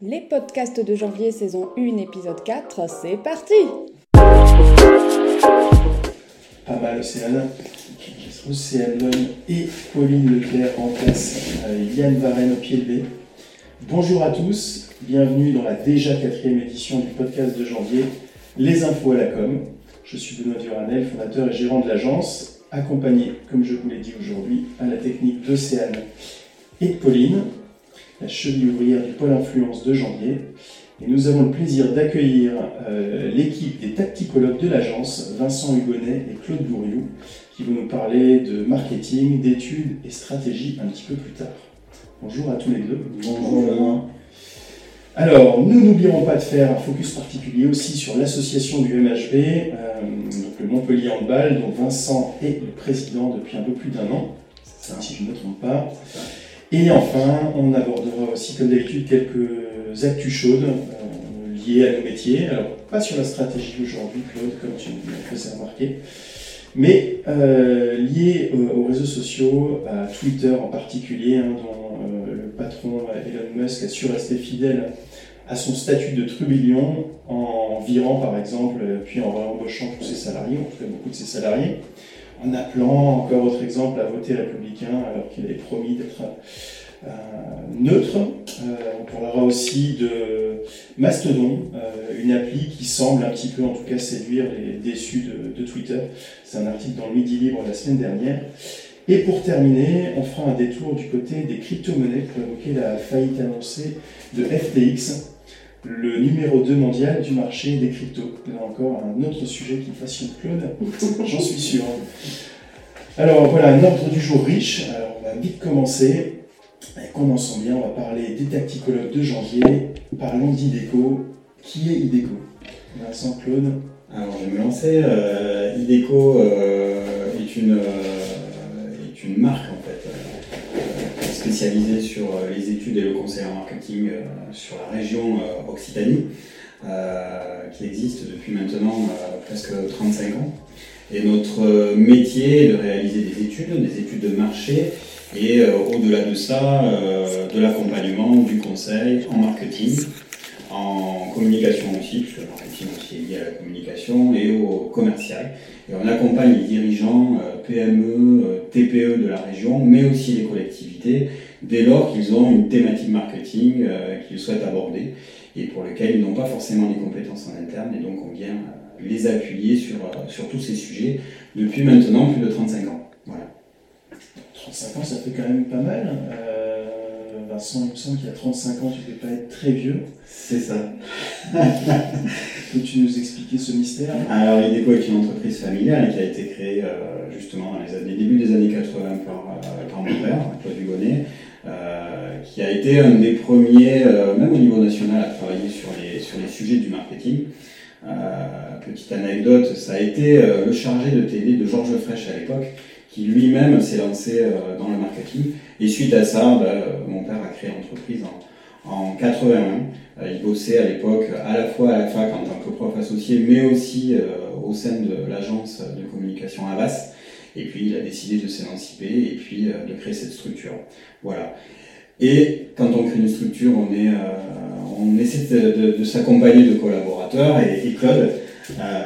Les podcasts de janvier saison 1 épisode 4, c'est parti Pas mal Océane. Océane et Pauline Leclerc en place, euh, Yann Varenne au pied levé. Bonjour à tous, bienvenue dans la déjà quatrième édition du podcast de janvier, Les infos à la com. Je suis Benoît Duranel, fondateur et gérant de l'agence, accompagné, comme je vous l'ai dit aujourd'hui, à la technique d'Océane et de Pauline la cheville ouvrière du pôle influence de janvier. Et nous avons le plaisir d'accueillir euh, l'équipe des tacticologues de l'agence, Vincent Hugonnet et Claude Bourriou, qui vont nous parler de marketing, d'études et stratégie un petit peu plus tard. Bonjour à tous les deux. Bonjour. Alors, nous n'oublierons pas de faire un focus particulier aussi sur l'association du MHB, euh, donc le Montpellier Handball, dont Vincent est le président depuis un peu plus d'un an, si je ne me trompe pas. Et enfin, on abordera aussi, comme d'habitude, quelques actus chaudes euh, liées à nos métiers. Alors, pas sur la stratégie aujourd'hui, Claude, comme tu me faisais remarquer, mais euh, liées aux réseaux sociaux, à Twitter en particulier, hein, dont euh, le patron Elon Musk a su rester fidèle à son statut de trubillon en virant, par exemple, puis en embauchant tous ses salariés, en tout cas beaucoup de ses salariés en appelant, encore autre exemple, à voter républicain alors qu'il avait promis d'être euh, neutre. Euh, on parlera aussi de Mastodon, euh, une appli qui semble un petit peu en tout cas séduire les déçus de, Twitter. C'est un article dans le Midi Libre la semaine dernière. Et pour terminer, on fera un détour du côté des crypto-monnaies pour évoquer la faillite annoncée de FTX, le numéro 2 mondial du marché des cryptos. Là encore, un autre sujet qui passionne Claude, j'en suis sûr. Alors voilà, un ordre du jour riche. Alors on va vite commencer. Et commençons bien, on va parler des tacticologues de janvier. Parlons d'Ideco. Qui est Ideco? Vincent, Claude? Alors je vais me lancer. Euh, Ideco euh, est, une, euh, est une marque sur euh, les études et le conseil en marketing euh, sur la région euh, Occitanie, qui existe depuis maintenant presque 35 ans. Et notre métier est de réaliser des études, des études de marché, et au-delà de ça, de l'accompagnement, du conseil en marketing, en communication aussi, puisque le marketing aussi est lié à la communication, et au commercial. Et on accompagne les dirigeants PME, TPE de la région, mais aussi les collectivités, dès lors qu'ils ont une thématique marketing euh, qu'ils souhaitent aborder et pour lequel ils n'ont pas forcément les compétences en interne. Et donc on vient euh, les appuyer sur, euh, sur tous ces sujets depuis maintenant plus de 35 ans. Voilà. 35 ans, ça fait quand même pas mal. Vincent, il me semble qu'il y a 35 ans, tu ne peux pas être très vieux. C'est ça. Peux-tu nous expliquer ce mystère? Alors, IDECO est une entreprise familiale qui a été créée justement dans les années, début des années 80 par, par mon père, Claude Hugonnet, qui a été un des premiers, euh, même au niveau national, à travailler sur les, sur les sujets du marketing. Euh, petite anecdote, ça a été le chargé de télé de Georges Frêche à l'époque, qui lui-même s'est lancé dans le marketing. Et suite à ça, bah, mon père a créé l'entreprise en, en 81. il bossait à l'époque à la fois à la fac en tant que prof associé, mais aussi au sein de l'agence de communication Avas. Et puis il a décidé de s'émanciper et puis euh, de créer cette structure. Voilà. Et quand on crée une structure, on, est, euh, on essaie de, s'accompagner de collaborateurs. Et, Claude, euh,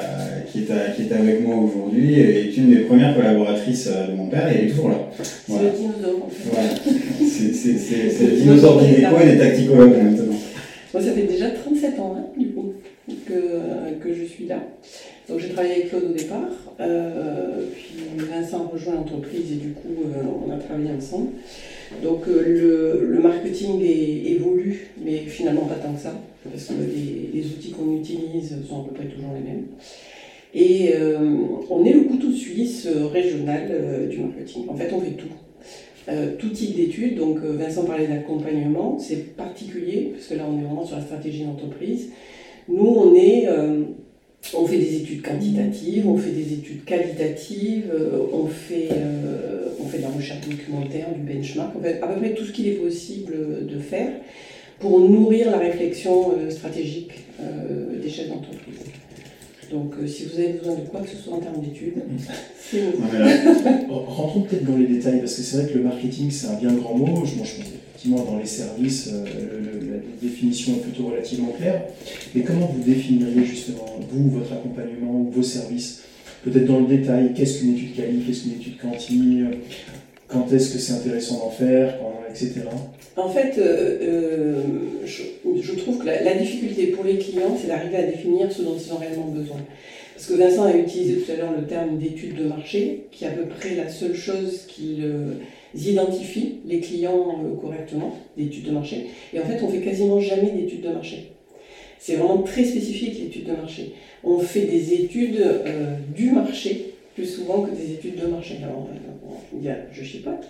qui, est qui est avec moi aujourd'hui, est une des premières collaboratrices de mon père et elle est toujours là. C'est le dinosaure en fait. Voilà. C'est le dinosaure d'Ineco et des tacticologues maintenant. Moi, ça fait déjà 37 ans, hein, du coup, que, que je suis là. Donc j'ai travaillé avec Claude au départ, euh, puis Vincent a rejoint l'entreprise et du coup euh, on a travaillé ensemble. Donc euh, le, marketing évolue, mais finalement pas tant que ça, parce que les, outils qu'on utilise sont à peu près toujours les mêmes. Et on est le couteau suisse régional du marketing. En fait on fait tout. tout type d'études, donc Vincent parlait d'accompagnement, c'est particulier, parce que là on est vraiment sur la stratégie d'entreprise. Nous on est on fait des études quantitatives, on fait des études qualitatives, euh, on fait, euh, on fait de la recherche documentaire, du benchmark, on fait à peu près tout ce qu'il est possible de faire pour nourrir la réflexion euh, stratégique des chefs d'entreprise. Donc euh, si vous avez besoin de quoi que ce soit en termes d'études, c'est. Voilà. Rentrons peut-être dans les détails, parce que c'est vrai que le marketing, c'est un bien grand mot. Moi, je pense dans les services, euh, la définition est plutôt relativement claire. Mais comment vous définiriez justement, vous, votre accompagnement ou vos services? Peut-être dans le détail, qu'est-ce qu'une étude quali, qu'est-ce qu'une étude quanti, euh, quand est-ce que c'est intéressant d'en faire, etc. En fait, euh, je, trouve que la, difficulté pour les clients, c'est d'arriver à définir ce dont ils ont réellement besoin. Parce que Vincent a utilisé tout à l'heure le terme d'étude de marché, qui est à peu près la seule chose qui euh, identifie les clients euh, correctement, d'études de marché. Et en fait, on fait quasiment jamais d'études de marché. C'est vraiment très spécifique l'étude de marché. On fait des études euh, du marché plus souvent que des études de marché. Alors, euh, on ah, je chipote,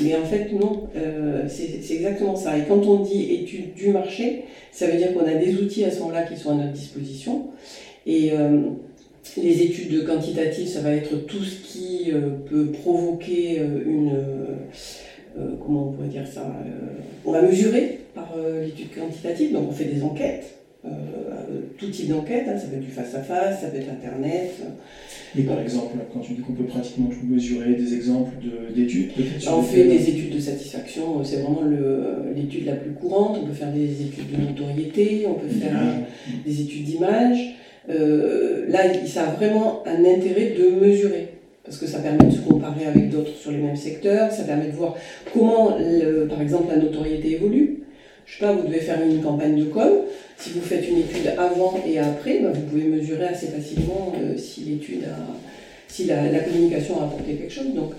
mais en fait, non, euh, c'est exactement ça. Et quand on dit études du marché, ça veut dire qu'on a des outils à ce moment-là qui sont à notre disposition. Et euh, les études quantitatives, ça va être tout ce qui euh, peut provoquer euh, une. euh, comment on pourrait dire ça On va mesurer par l'étude quantitative, donc on fait des enquêtes. euh, tout type d'enquête, hein, ça peut être du face-à-face, ça peut être Internet, Et par exemple, quand tu dis qu'on peut pratiquement tout mesurer, des exemples de- d'études peut-être sur On fait des études de satisfaction, c'est vraiment l'étude la plus courante. On peut faire des études de notoriété, on peut faire des études d'image. Euh, là, ça a vraiment un intérêt de mesurer. Parce que ça permet de se comparer avec d'autres sur les mêmes secteurs, ça permet de voir comment, par exemple, la notoriété évolue. Je sais pas, vous devez faire une campagne de com. Si vous faites une étude avant et après, ben, vous pouvez mesurer assez facilement euh, si l'étude si la, communication a apporté quelque chose. Donc,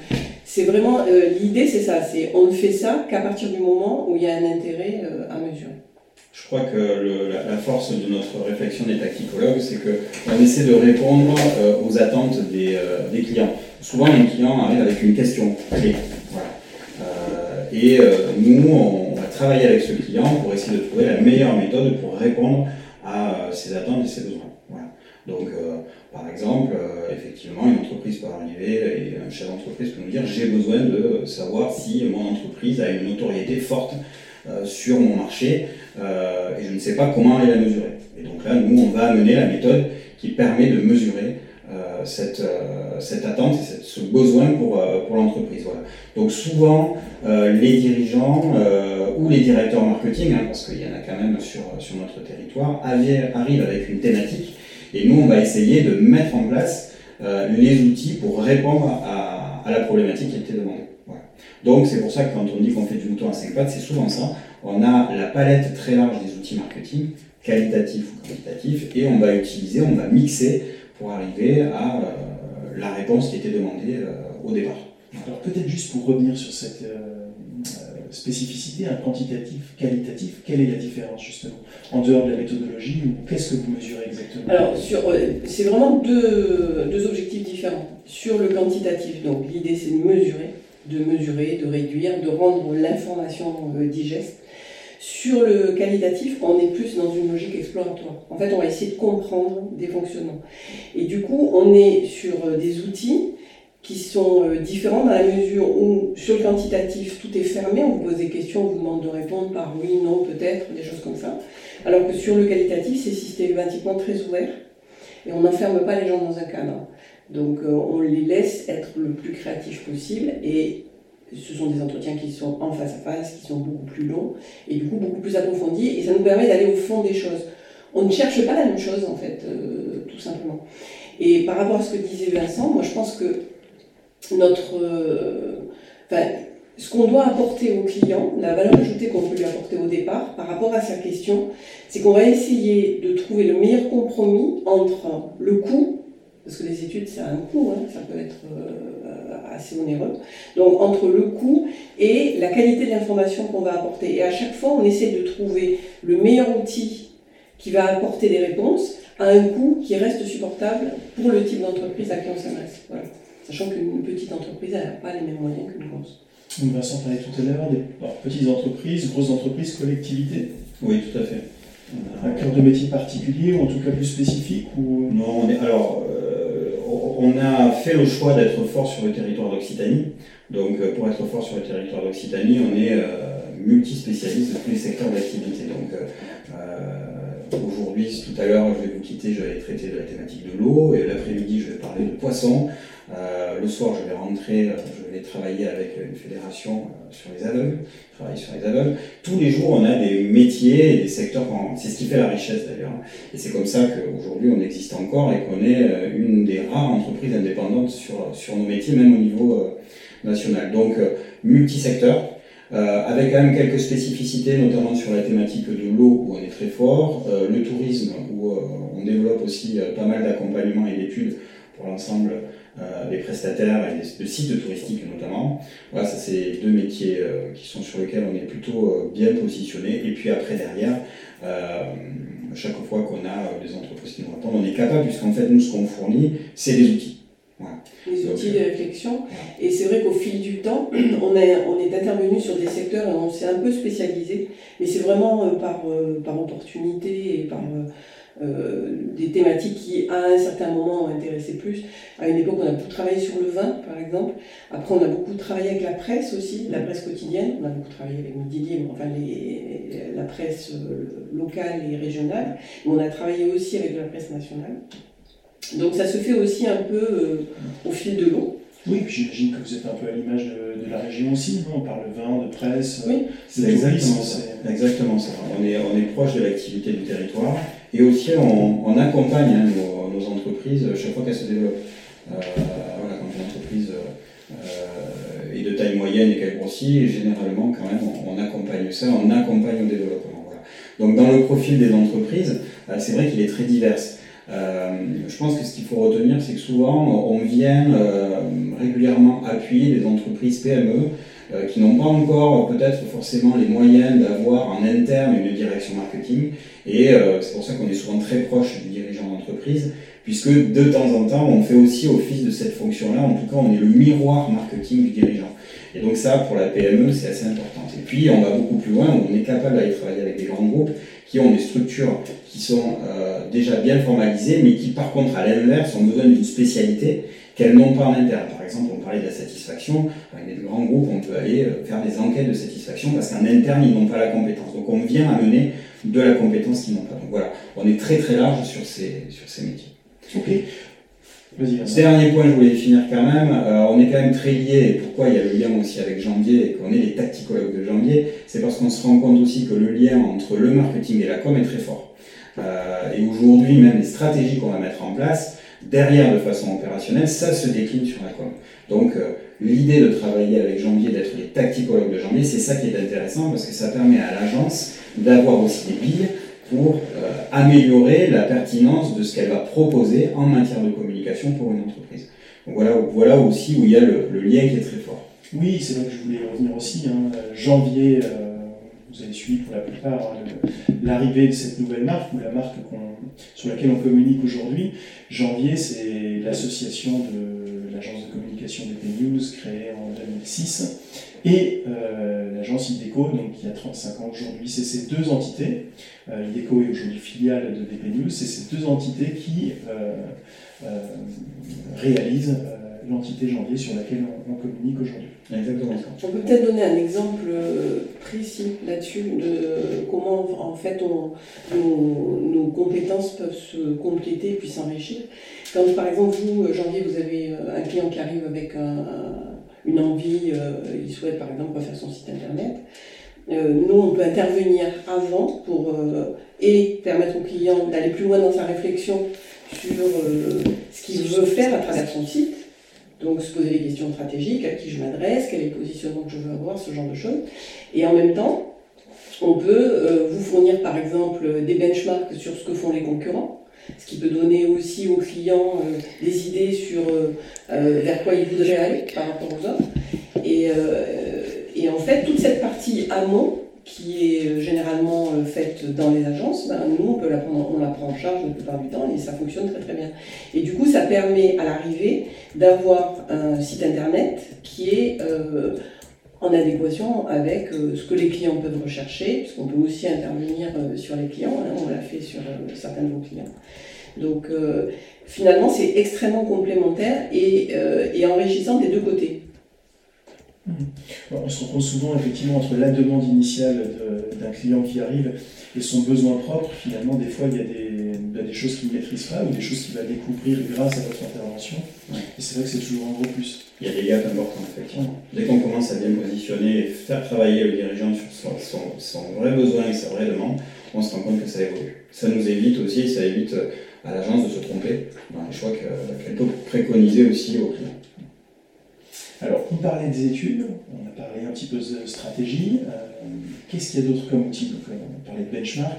c'est vraiment euh, l'idée, c'est ça. C'est on ne fait ça qu'à partir du moment où il y a un intérêt à mesurer. Je crois que la, force de notre réflexion des tacticologues, c'est qu'on essaie de répondre euh, aux attentes des, euh, des clients. Souvent, les clients arrivent avec une question clé. Voilà. Euh, et nous, on, va travailler avec ce client pour essayer de trouver la meilleure méthode pour répondre à ses attentes et ses besoins. Voilà. Donc, par exemple, effectivement, une entreprise peut arriver et un chef d'entreprise peut nous dire j'ai besoin de savoir si mon entreprise a une notoriété forte sur mon marché euh, et je ne sais pas comment aller la mesurer. Et donc là, nous, on va amener la méthode qui permet de mesurer euh, cette, euh, cette attente et ce besoin pour, euh, pour l'entreprise. Voilà. Donc souvent, euh, les dirigeants euh, ou les directeurs marketing, hein, parce qu'il y en a quand même sur, sur notre territoire, arrivent avec une thématique et nous, on va essayer de mettre en place euh, les outils pour répondre à, à la problématique qui était demandée. Donc c'est pour ça que quand on dit qu'on fait du mouton à 5 pattes, c'est souvent ça. On a la palette très large des outils marketing, qualitatifs ou quantitatifs, et on va utiliser, on va mixer pour arriver à euh, la réponse qui était demandée euh, au départ. Alors peut-être juste pour revenir sur cette euh, spécificité, un quantitatif, qualitatif, quelle est la différence justement En dehors de la méthodologie, ou qu'est-ce que vous mesurez exactement? Alors, sur, c'est vraiment deux, deux objectifs différents. Sur le quantitatif, donc l'idée c'est de mesurer, de mesurer, de réduire, de rendre l'information euh, digeste. Sur le qualitatif, on est plus dans une logique exploratoire. En fait, on va essayer de comprendre des fonctionnements. Et du coup, on est sur euh, des outils qui sont euh, différents dans la mesure où sur le quantitatif, tout est fermé, on vous pose des questions, on vous demande de répondre par oui, non, peut-être, des choses comme ça. Alors que sur le qualitatif, c'est systématiquement très ouvert et on n'enferme pas les gens dans un cadre. Donc euh, on les laisse être le plus créatifs possible et ce sont des entretiens qui sont en face à face, qui sont beaucoup plus longs et du coup beaucoup plus approfondis et ça nous permet d'aller au fond des choses. On ne cherche pas la même chose en fait, euh, tout simplement. Et par rapport à ce que disait Vincent, moi je pense que notre, euh, enfin, ce qu'on doit apporter au client, la valeur ajoutée qu'on peut lui apporter au départ par rapport à sa question, c'est qu'on va essayer de trouver le meilleur compromis entre le coût, parce que les études ça a un coût, hein, ça peut être euh, assez onéreux, donc entre le coût et la qualité de l'information qu'on va apporter. Et à chaque fois, on essaie de trouver le meilleur outil qui va apporter des réponses à un coût qui reste supportable pour le type d'entreprise à qui on s'adresse. Voilà. Sachant qu'une petite entreprise, elle n'a pas les mêmes moyens qu'une grosse. Donc Vincent parlait tout à l'heure des alors, petites entreprises, grosses entreprises, collectivités. Oui, tout à fait. Un cœur de métier particulier ou en tout cas plus spécifique ou... Non, on est- alors, euh, on a fait le choix d'être fort sur le territoire d'Occitanie. Donc, euh, pour être fort sur le territoire d'Occitanie, on est euh, multispécialiste de tous les secteurs d'activité. Euh, Aujourd'hui, tout à l'heure, je vais vous quitter, je vais traiter de la thématique de l'eau, et l'après-midi, je vais parler de poissons. Euh, le soir, je vais rentrer, euh, je vais travailler avec une fédération euh, sur les aveugles, travailler sur les aveugles. Tous les jours, on a des métiers et des secteurs, c'est ce qui fait la richesse d'ailleurs. Et c'est comme ça qu'aujourd'hui, on existe encore et qu'on est une des rares entreprises indépendantes sur, sur nos métiers, même au niveau national. Donc, multisecteur, euh, avec quand même quelques spécificités, notamment sur la thématique de l'eau où on est très fort, euh, le tourisme où on développe aussi pas mal d'accompagnement et d'études pour l'ensemble euh, des prestataires et des, sites touristiques notamment. Voilà, ça c'est deux métiers euh, qui sont sur lesquels on est plutôt euh, bien positionné. Et puis après derrière, chaque fois qu'on a des entreprises qui nous répondent, on est capable, puisqu'en fait nous ce qu'on fournit, c'est des outils. Les outils de réflexion. Et c'est vrai qu'au fil du temps, on, est, on est intervenu sur des secteurs et on s'est un peu spécialisé, mais c'est vraiment par, par opportunité et par euh, des thématiques qui, à un certain moment, ont intéressé plus. À une époque, on a beaucoup travaillé sur le vin, par exemple. Après, on a beaucoup travaillé avec la presse aussi, la presse quotidienne. On a beaucoup travaillé avec Midi Libre, enfin les, la presse euh, locale et régionale. Mais on a travaillé aussi avec la presse nationale. Donc ça se fait aussi un peu euh, au fil de l'eau. Oui, puis j'imagine que vous êtes un peu à l'image de, la région aussi, on parle de vin, de presse. Oui, c'est exactement ça. Exactement ça. On est, on est proche de l'activité du territoire. Et aussi, on, accompagne hein, nos, entreprises chaque fois qu'elles se développent. Euh, voilà, quand une entreprise euh, est de taille moyenne et qu'elle grossit, généralement, quand même, on, accompagne ça, on accompagne au développement. Voilà. Donc, dans le profil des entreprises, euh, c'est vrai qu'il est très divers. Je pense que ce qu'il faut retenir, c'est que souvent, on vient régulièrement appuyer des entreprises PME euh, qui n'ont pas encore peut-être forcément les moyens d'avoir en interne une direction marketing. Et euh, c'est pour ça qu'on est souvent très proche du dirigeant d'entreprise, puisque de temps en temps, on fait aussi office de cette fonction-là. En tout cas, on est le miroir marketing du dirigeant. Et donc ça, pour la PME, c'est assez important. Et puis, on va beaucoup plus loin, on est capable d'aller travailler avec des grands groupes qui ont des structures qui sont euh, déjà bien formalisées, mais qui, par contre, à l'inverse, ont besoin d'une spécialité qu'elles n'ont pas en interne. Par exemple, on parlait de la satisfaction, avec des grands groupes, on peut aller euh, faire des enquêtes de satisfaction parce qu'en interne, ils n'ont pas la compétence. Donc on vient amener de la compétence qu'ils n'ont pas. Donc voilà, on est très très large sur ces, sur ces métiers. Ok. Dernier point, je voulais finir quand même. Euh, on est quand même très lié, et pourquoi il y a le lien aussi avec Janvier et qu'on est les tacticologues de Janvier, c'est parce qu'on se rend compte aussi que le lien entre le marketing et la com est très fort. Euh, et aujourd'hui, même les stratégies qu'on va mettre en place, derrière de façon opérationnelle, ça se décline sur la com. Donc euh, l'idée de travailler avec Janvier, d'être les tacticologues de Janvier, c'est ça qui est intéressant parce que ça permet à l'agence d'avoir aussi des billes pour euh, améliorer la pertinence de ce qu'elle va proposer en matière de communication pour une entreprise. Donc voilà, voilà aussi où il y a le, lien qui est très fort. Oui, c'est là que je voulais revenir aussi. Hein. Janvier, vous avez suivi pour la plupart hein, l'arrivée de cette nouvelle marque ou la marque sur laquelle on communique aujourd'hui. Janvier, c'est l'association de l'agence de communication BP News créée en 2006 et euh, l'agence IDECO, donc qui a 35 ans aujourd'hui. C'est ces deux entités, euh, IDECO est aujourd'hui filiale de BP News, c'est ces deux entités qui euh, euh réalisent euh, l'entité janvier sur laquelle on, communique aujourd'hui. Exactement On peut peut-être donner un exemple euh, précis là-dessus de comment en fait on, nos, compétences peuvent se compléter puis s'enrichir. Quand par exemple vous, janvier, vous avez un client qui arrive avec une envie, il souhaite par exemple refaire son site internet. nous, on peut intervenir avant pour et permettre au client d'aller plus loin dans sa réflexion sur ce qu'il veut faire à travers son site donc se poser des questions stratégiques, à qui je m'adresse, quel est le positionnement que je veux avoir, ce genre de choses. Et en même temps, on peut euh, vous fournir par exemple des benchmarks sur ce que font les concurrents, ce qui peut donner aussi aux clients euh, des idées sur euh, vers quoi ils voudraient aller par rapport aux autres. Et, et en fait, toute cette partie amont, qui est euh, généralement euh, faite dans les agences, ben, nous, on, la prend en charge la plupart du temps et ça fonctionne très très bien. Et du coup, ça permet à l'arrivée d'avoir un site internet qui est euh, en adéquation avec ce que les clients peuvent rechercher, parce qu'on peut aussi intervenir sur les clients, hein, on l'a fait sur certains de nos clients. Donc finalement, c'est extrêmement complémentaire et enrichissant des deux côtés. On se rend compte souvent effectivement entre la demande initiale d'un client qui arrive et son besoin propre. Finalement, des fois, il y a des, des choses qu'il ne maîtrise pas ou des choses qu'il va découvrir grâce à votre intervention. Et c'est vrai que c'est toujours un gros plus. Il y a des gaps importants, effectivement. Dès qu'on commence à bien positionner et faire travailler le dirigeant sur son, son, vrai besoin et sa vraie demande, on se rend compte que ça évolue. Ça nous évite aussi, ça évite à l'agence de se tromper dans les choix qu'elle peut préconiser aussi aux clients. Alors, on parlait des études, on a parlé un petit peu de stratégie. Euh, qu'est-ce qu'il y a d'autre comme outil Donc, On parlait de benchmark.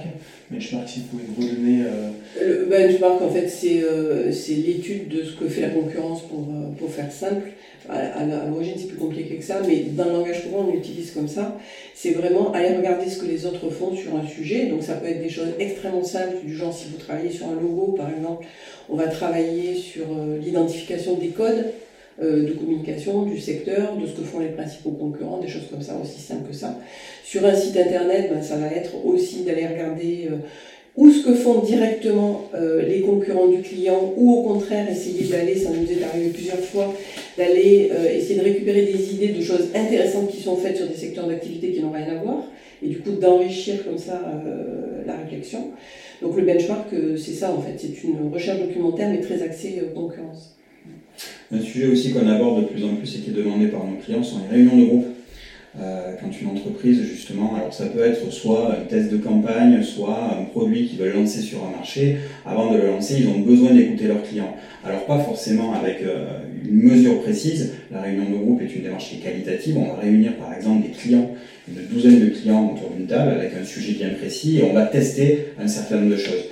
Benchmark, si vous pouvez me redonner. Euh... Le benchmark, en fait, euh, c'est l'étude de ce que fait la concurrence pour, pour faire simple. À, l'origine, c'est plus compliqué que ça, mais dans le langage courant, on l'utilise comme ça. C'est vraiment aller regarder ce que les autres font sur un sujet. Donc, ça peut être des choses extrêmement simples, du genre si vous travaillez sur un logo, par exemple, on va travailler sur l'identification des codes euh, de communication du secteur, de ce que font les principaux concurrents, des choses comme ça, aussi simples que ça. Sur un site internet, ben, ça va être aussi d'aller regarder euh, où ce que font directement euh, les concurrents du client, ou au contraire essayer d'aller, ça nous est arrivé plusieurs fois, d'aller essayer de récupérer des idées de choses intéressantes qui sont faites sur des secteurs d'activité qui n'ont rien à voir, et du coup d'enrichir comme ça la réflexion. Donc le benchmark, c'est ça en fait, c'est une recherche documentaire mais très axée concurrence. Un sujet aussi qu'on aborde de plus en plus et qui est demandé par nos clients sont les réunions de groupe. Euh, quand une entreprise, justement, alors ça peut être soit un test de campagne, soit un produit qu'ils veulent lancer sur un marché, avant de le lancer, ils ont besoin d'écouter leurs clients. Alors pas forcément avec euh, une mesure précise, la réunion de groupe est une démarche qui est qualitative, on va réunir par exemple des clients, une douzaine de clients autour d'une table avec un sujet bien précis et on va tester un certain nombre de choses.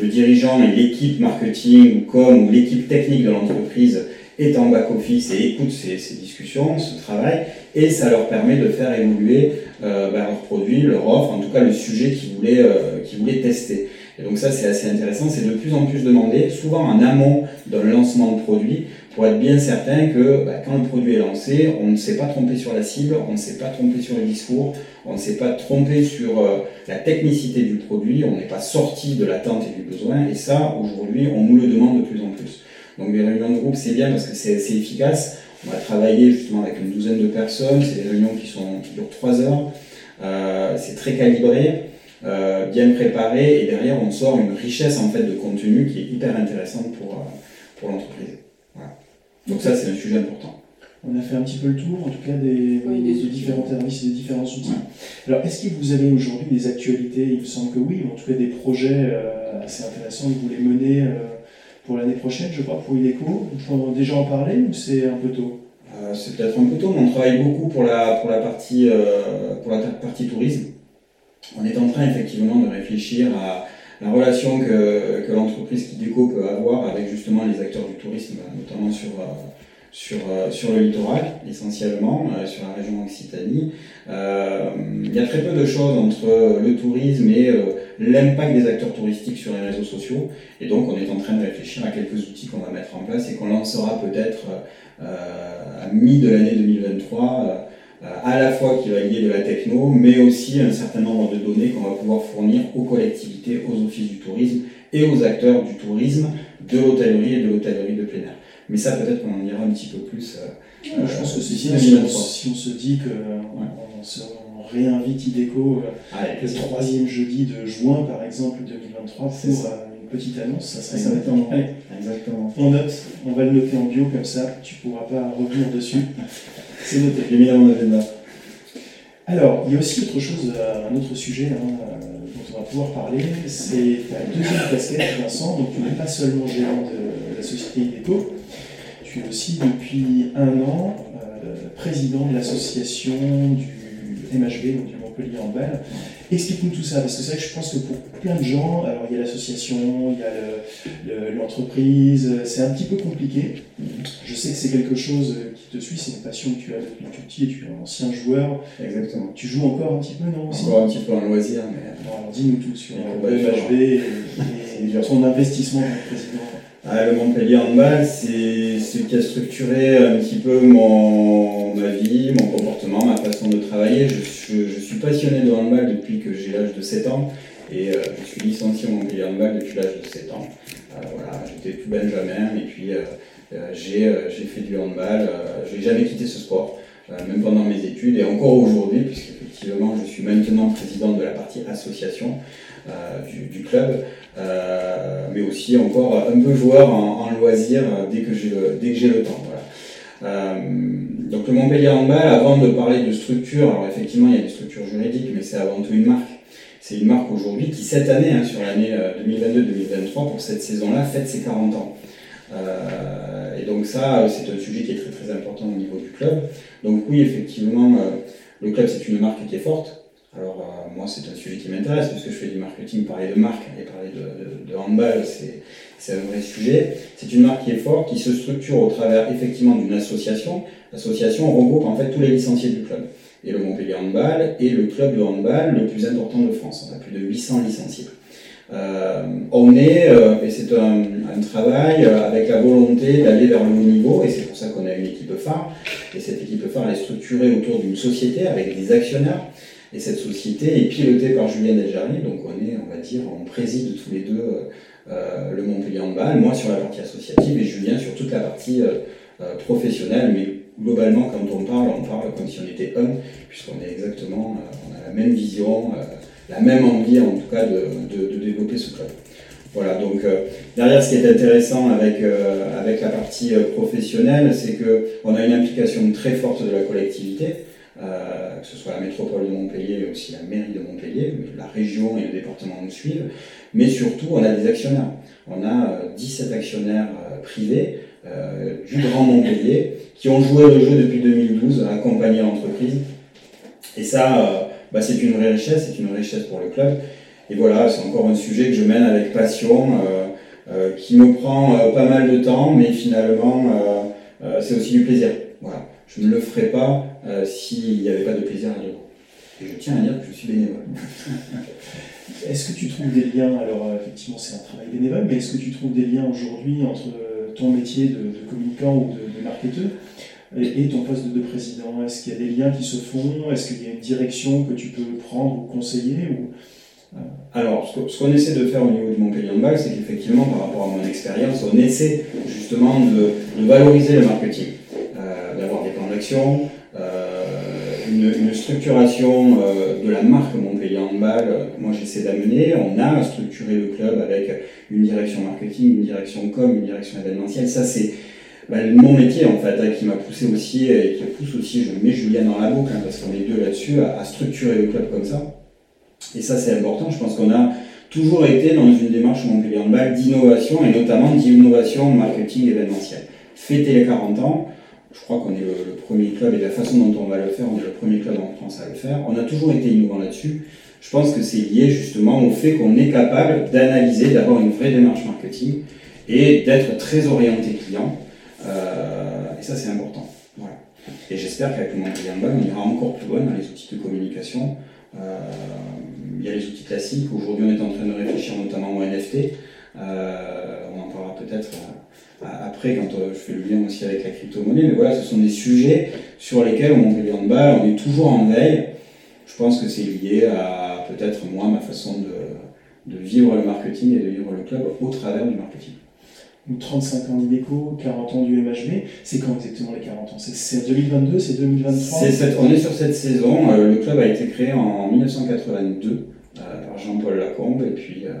Le dirigeant et l'équipe marketing ou com ou l'équipe technique de l'entreprise est en back-office et écoute ces, discussions, ce travail, et ça leur permet de faire évoluer euh, ben, leur produit, leur offre, en tout cas le sujet qu'ils voulaient, euh, voulaient tester. Et donc ça, c'est assez intéressant, c'est de plus en plus demandé, souvent en amont d'un lancement de produit, pour être bien certain que ben, quand le produit est lancé, on ne s'est pas trompé sur la cible, on ne s'est pas trompé sur le discours, on ne s'est pas trompé sur euh, la technicité du produit, on n'est pas sorti de l'attente et du besoin, et ça, aujourd'hui, on nous le demande de plus en plus. Donc les réunions de groupe, c'est bien parce que c'est efficace. On va travailler justement avec une douzaine de personnes. C'est des réunions qui, sont, durent trois heures. Euh, c'est très calibré, euh, bien préparé, et derrière on sort une richesse en fait de contenu qui est hyper intéressante pour, pour l'entreprise. Donc ça, c'est un sujet important. On a fait un petit peu le tour, en tout cas, des, des différents services et des différents outils. Alors, est-ce que vous avez aujourd'hui des actualités? Il me semble que oui, mais en tout cas des projets assez intéressants que vous voulez mener pour l'année prochaine, je crois, pour IDECO. Il faut déjà en parler ou c'est un peu tôt? Euh, C'est peut-être un peu tôt, mais on travaille beaucoup pour la, pour la, partie, euh, pour la partie tourisme. On est en train effectivement de réfléchir à la relation que, que l'entreprise IDECO peut avoir avec justement les acteurs du tourisme, notamment sur, euh, sur, sur le littoral essentiellement, sur la région Occitanie. il y a très peu de choses entre le tourisme et l'impact des acteurs touristiques sur les réseaux sociaux. Et donc, on est en train de réfléchir à quelques outils qu'on va mettre en place et qu'on lancera peut-être euh, à mi de l'année 2023, euh, à la fois qui va lier de la techno, mais aussi un certain nombre de données qu'on va pouvoir fournir aux collectivités, aux offices du tourisme et aux acteurs du tourisme, de l'hôtellerie et de l'hôtellerie de plein air. Mais ça, peut-être qu'on en dira un petit peu plus. Euh, je pense que c'est si, si, on se dit qu'on ouais réinvite IDECO euh, le troisième jeudi de juin, par exemple, 2023, pour une petite annonce. Ça serait Exactement. Exactement. On note, on va le noter en bio, comme ça, tu ne pourras pas revenir dessus. C'est noté. J'ai. Alors, il y a aussi autre chose, euh, un autre sujet hein, euh, dont on va pouvoir parler, c'est ta deuxième casquette, Vincent. Donc, tu n'es pas seulement gérant de la société IDECO, tu es aussi depuis un an président de l'association du MHB, donc du Montpellier Handball. Explique-nous tout ça, parce que c'est vrai que je pense que pour plein de gens, alors il y a l'association, il y a l'entreprise, c'est un petit peu compliqué. Je sais que c'est quelque chose qui te suit, c'est une passion que tu as depuis tout petit, et tu es un ancien joueur. Exactement. Tu joues encore un petit peu, non Encore un petit peu en loisir, mais... alors dis-nous tout sur le MHB et, et, ton investissement comme président. Ah, le Montpellier Handball, c'est ce qui a structuré un petit peu mon, ma vie, mon comportement, ma façon de travailler. Je, suis passionné de handball depuis que j'ai l'âge de 7 ans et euh, je suis licencié au Montpellier Handball depuis l'âge de 7 ans. Euh, voilà, j'étais plus benjamin et puis euh, j'ai fait du handball. je n'ai jamais quitté ce sport. Même pendant mes études et encore aujourd'hui, puisqu'effectivement je suis maintenant président de la partie association du, club, mais aussi encore un peu joueur en, loisir dès que j'ai le temps. donc le Montpellier Handball, avant de parler de structure, alors effectivement il y a des structures juridiques, mais c'est avant tout une marque. C'est une marque aujourd'hui qui, cette année, hein, sur l'année 2022-2023, pour cette saison-là, fête ses 40 ans. Euh, et donc ça, c'est un sujet qui est très très important au niveau du club. Donc oui, effectivement, euh, le club c'est une marque qui est forte. Alors euh, moi c'est un sujet qui m'intéresse puisque je fais du marketing, parler de marque et parler de, de, handball, c'est un vrai sujet. C'est une marque qui est forte, qui se structure au travers effectivement d'une association. L'association regroupe en fait tous les licenciés du club. Et le Montpellier Handball est le club de handball le plus important de France. On a plus de 800 licenciés. Euh, on est, euh, et c'est un, travail euh, avec la volonté d'aller vers le haut niveau, et c'est pour ça qu'on a une équipe phare. Et cette équipe phare, est structurée autour d'une société avec des actionnaires. Et cette société est pilotée par Julien Deljarry, donc on est, on va dire, on préside tous les deux le Montpellier Handball, moi sur la partie associative et Julien sur toute la partie professionnelle, mais globalement, quand on parle, on parle comme si on était un, puisqu'on est exactement, on a la même vision, la même envie en tout cas de, développer ce club. Voilà, donc euh, derrière ce qui est intéressant avec, euh, avec la partie euh, professionnelle, c'est qu'on a une implication très forte de la collectivité, que ce soit la métropole de Montpellier et aussi la mairie de Montpellier, la région et le département nous suivent, mais surtout on a des actionnaires. On a 17 actionnaires privés du Grand Montpellier qui ont joué le jeu depuis 2012 à accompagner l'entreprise. Et ça, bah, c'est une vraie richesse, c'est une richesse pour le club. Et voilà, c'est encore un sujet que je mène avec passion, euh, euh, qui me prend euh, pas mal de temps, mais finalement, c'est aussi du plaisir. Voilà. Je ne le ferais pas s'il n'y avait pas de plaisir à dedans. Et je tiens à dire que je suis bénévole. est-ce que tu trouves des liens, alors effectivement c'est un travail bénévole, mais est-ce que tu trouves des liens aujourd'hui entre ton métier de, communicant ou de, de marketeur et, ton poste de président Est-ce qu'il y a des liens qui se font? Est-ce qu'il y a une direction que tu peux prendre ou conseiller euh? Alors, ce qu'on essaie de faire au niveau du Montpellier Handball, c'est qu'effectivement, par rapport à mon expérience, on essaie justement de, valoriser le marketing, euh, d'avoir des plans d'action, euh, une, structuration de la marque Montpellier Handball. moi, j'essaie d'amener. On a structuré le club avec une direction marketing, une direction com, une direction événementielle. Ça, c'est bah, mon métier en fait, hein, qui m'a poussé aussi et qui pousse aussi, je mets Julien dans la boucle hein, parce qu'on est deux là-dessus, à, structurer le club comme ça. Et ça c'est important, je pense qu'on a toujours été dans une démarche Montpellier Handball d'innovation et notamment d'innovation marketing événementiel. Fêter les 40 ans, je crois qu'on est le, premier club et la façon dont on va le faire, on est le premier club en France à le faire. On a toujours été innovant là-dessus. Je pense que c'est lié justement au fait qu'on est capable d'analyser, d'avoir une vraie démarche marketing et d'être très orienté client. Euh, et ça, c'est important. Voilà. Et j'espère qu'avec le Montpellier Handball, on ira encore plus loin dans les outils de communication. Euh, il y a les outils classiques. Aujourd'hui, on est en train de réfléchir notamment au NFT. Euh, on en parlera peut-être après quand je fais le lien aussi avec la crypto-monnaie. Mais voilà, ce sont des sujets sur lesquels au Montpellier Handball, on est toujours en veille. Je pense que c'est lié à peut-être moi, ma façon de, de vivre le marketing et de vivre le club au travers du marketing. 35 ans d'IDECO, 40 ans du MHB. C'est quand exactement les 40 ans? C'est 2022, c'est 2023 On est sur cette saison. Euh, le club a été créé en 1982 euh, par Jean-Paul Lacombe et puis euh,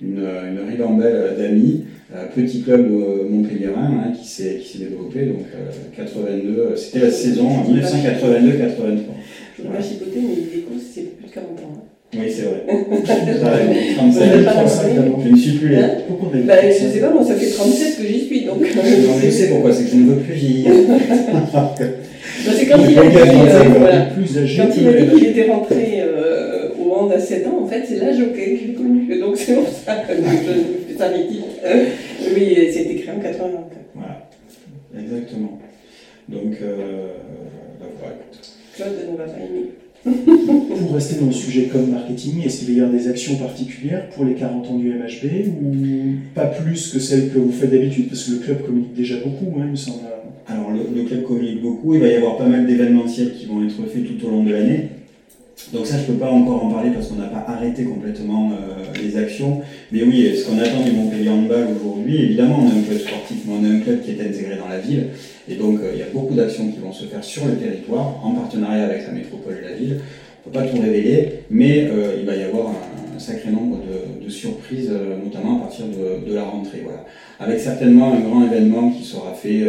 une, une ribambelle d'amis. petit club montpelliérain hein, qui s'est développé. Donc 82, c'était la saison 1982-83. Je ne vais pas chipoter, mais l'IDECO, c'est plus de 40 ans. Hein. Oui, c'est vrai. 35, je ne suis plus là. Pourquoi bah, Je ne sais pas, moi ça fait 37 que j'y suis. Donc... non, je sais pourquoi, c'est que je ne veux plus vieillir. bah, c'est quand il a dit, euh, voilà. quand il a dit qu'il était rentré euh, au monde à 7 ans, en fait, c'est l'âge auquel il est connu. Donc c'est pour ça que je fais ça euh, Oui, c'était créé en 80. Voilà, exactement. Donc, euh, bah, voilà, écoute. Claude ne va pas aimer. Pour rester dans le sujet comme marketing, est-ce qu'il y avoir des actions particulières pour les 40 ans du MHB ou pas plus que celles que vous faites d'habitude? Parce que le club communique déjà beaucoup, hein, il me semble. Alors le, club communique beaucoup, il va y avoir pas mal d'événementiels qui vont être faits tout au long de l'année. Donc ça, je ne peux pas encore en parler parce qu'on n'a pas arrêté complètement les actions. Mais oui, ce qu'on attend du Montpellier Handball aujourd'hui, évidemment, on a un club sportif, mais on a un club qui est intégré dans la ville. Et donc, il y a beaucoup d'actions qui vont se faire sur le territoire, en partenariat avec la métropole et la ville. On ne peut pas tout révéler, mais il va y avoir un, sacré nombre de, surprises, notamment à partir de, de la rentrée. Voilà. Avec certainement un grand événement qui sera fait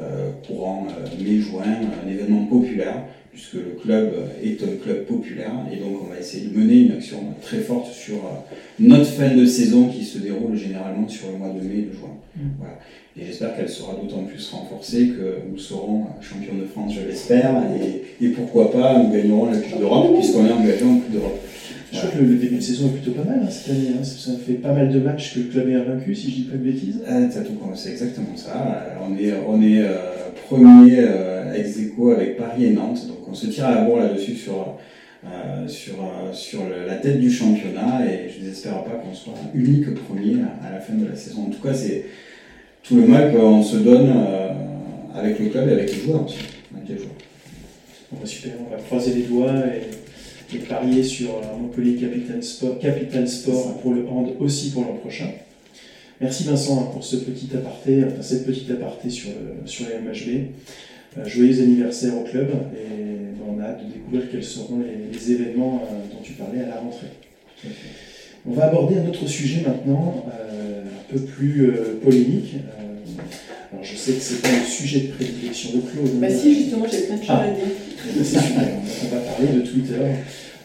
euh, courant euh, mai-juin, un événement populaire, puisque le club est un club populaire, et donc on va essayer de mener une action très forte sur euh, notre fin de saison qui se déroule généralement sur le mois de mai et de juin. Mm. Voilà. Et j'espère qu'elle sera d'autant plus renforcée que nous serons champions de France, je l'espère, et, et, pourquoi pas, nous gagnerons la Coupe d'Europe, puisqu'on est engagé en Coupe d'Europe. Je crois que le début de saison est plutôt pas mal hein, cette année. Hein. Ça fait pas mal de matchs que le club est invaincu, si je dis pas de bêtises. Ah, c'est exactement ça. On est, on est euh, premier euh, ex aequo avec Paris et Nantes. Donc on se tire à la bourre là-dessus sur, euh, sur, sur la tête du championnat. Et je n'espère pas qu'on soit unique premier à la fin de la saison. En tout cas, c'est tout le mal qu'on se donne avec le club et avec les joueurs aussi. Avec les joueurs. Bon, bah, super, on va croiser les doigts et et parier sur euh, Montpellier Capital Sport, Capital Sport pour le hand aussi pour l'an prochain. Merci Vincent hein, pour ce petit aparté, enfin cette petite aparté sur, sur les MHB. Euh, joyeux anniversaire au club et on a hâte de découvrir quels seront les, événements euh, dont tu parlais à la rentrée. On va aborder un autre sujet maintenant, un peu plus polémique. alors je sais que c'est pas le sujet de prédilection de Claude. Bah si, justement, j'ai plein de choses à dire. C'est super. On va parler de Twitter.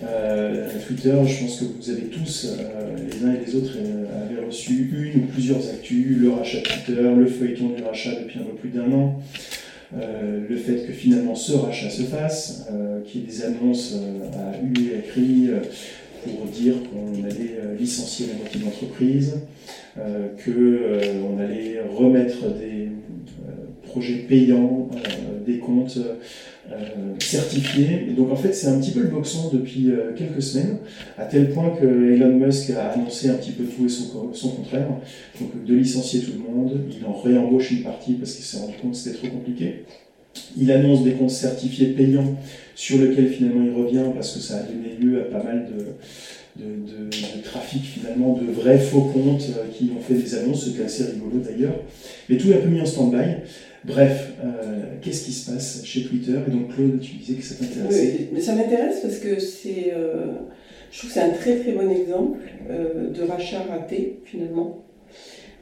Euh, Twitter, je pense que vous avez tous, euh, les uns et les autres, euh, reçu une ou plusieurs actus, le rachat Twitter, le feuilleton du rachat depuis un peu plus d'un an, le fait que finalement ce rachat se fasse, qu'il y ait des annonces à U et à CRI pour dire qu'on allait licencier la moitié de l'entreprise, qu'on allait remettre des projets payants, des comptes certifié. Et donc en fait, c'est un petit peu le boxon depuis euh, quelques semaines, à tel point que Elon Musk a annoncé un petit peu tout et son, son contraire. Donc de licencier tout le monde, il en réembauche une partie parce qu'il s'est rendu compte que c'était trop compliqué. Il annonce des comptes certifiés payants sur lesquels finalement il revient parce que ça a donné lieu à pas mal de, de, trafic finalement de vrais faux comptes euh, qui ont fait des annonces, c'était assez rigolo d'ailleurs. Mais tout est un peu mis en stand-by. Bref, euh, qu'est-ce qui se passe chez Twitter Et donc Claude, tu disais que ça t'intéressait. Oui, mais ça m'intéresse parce que c'est, euh, je trouve que c'est un très très bon exemple euh, de rachat raté finalement.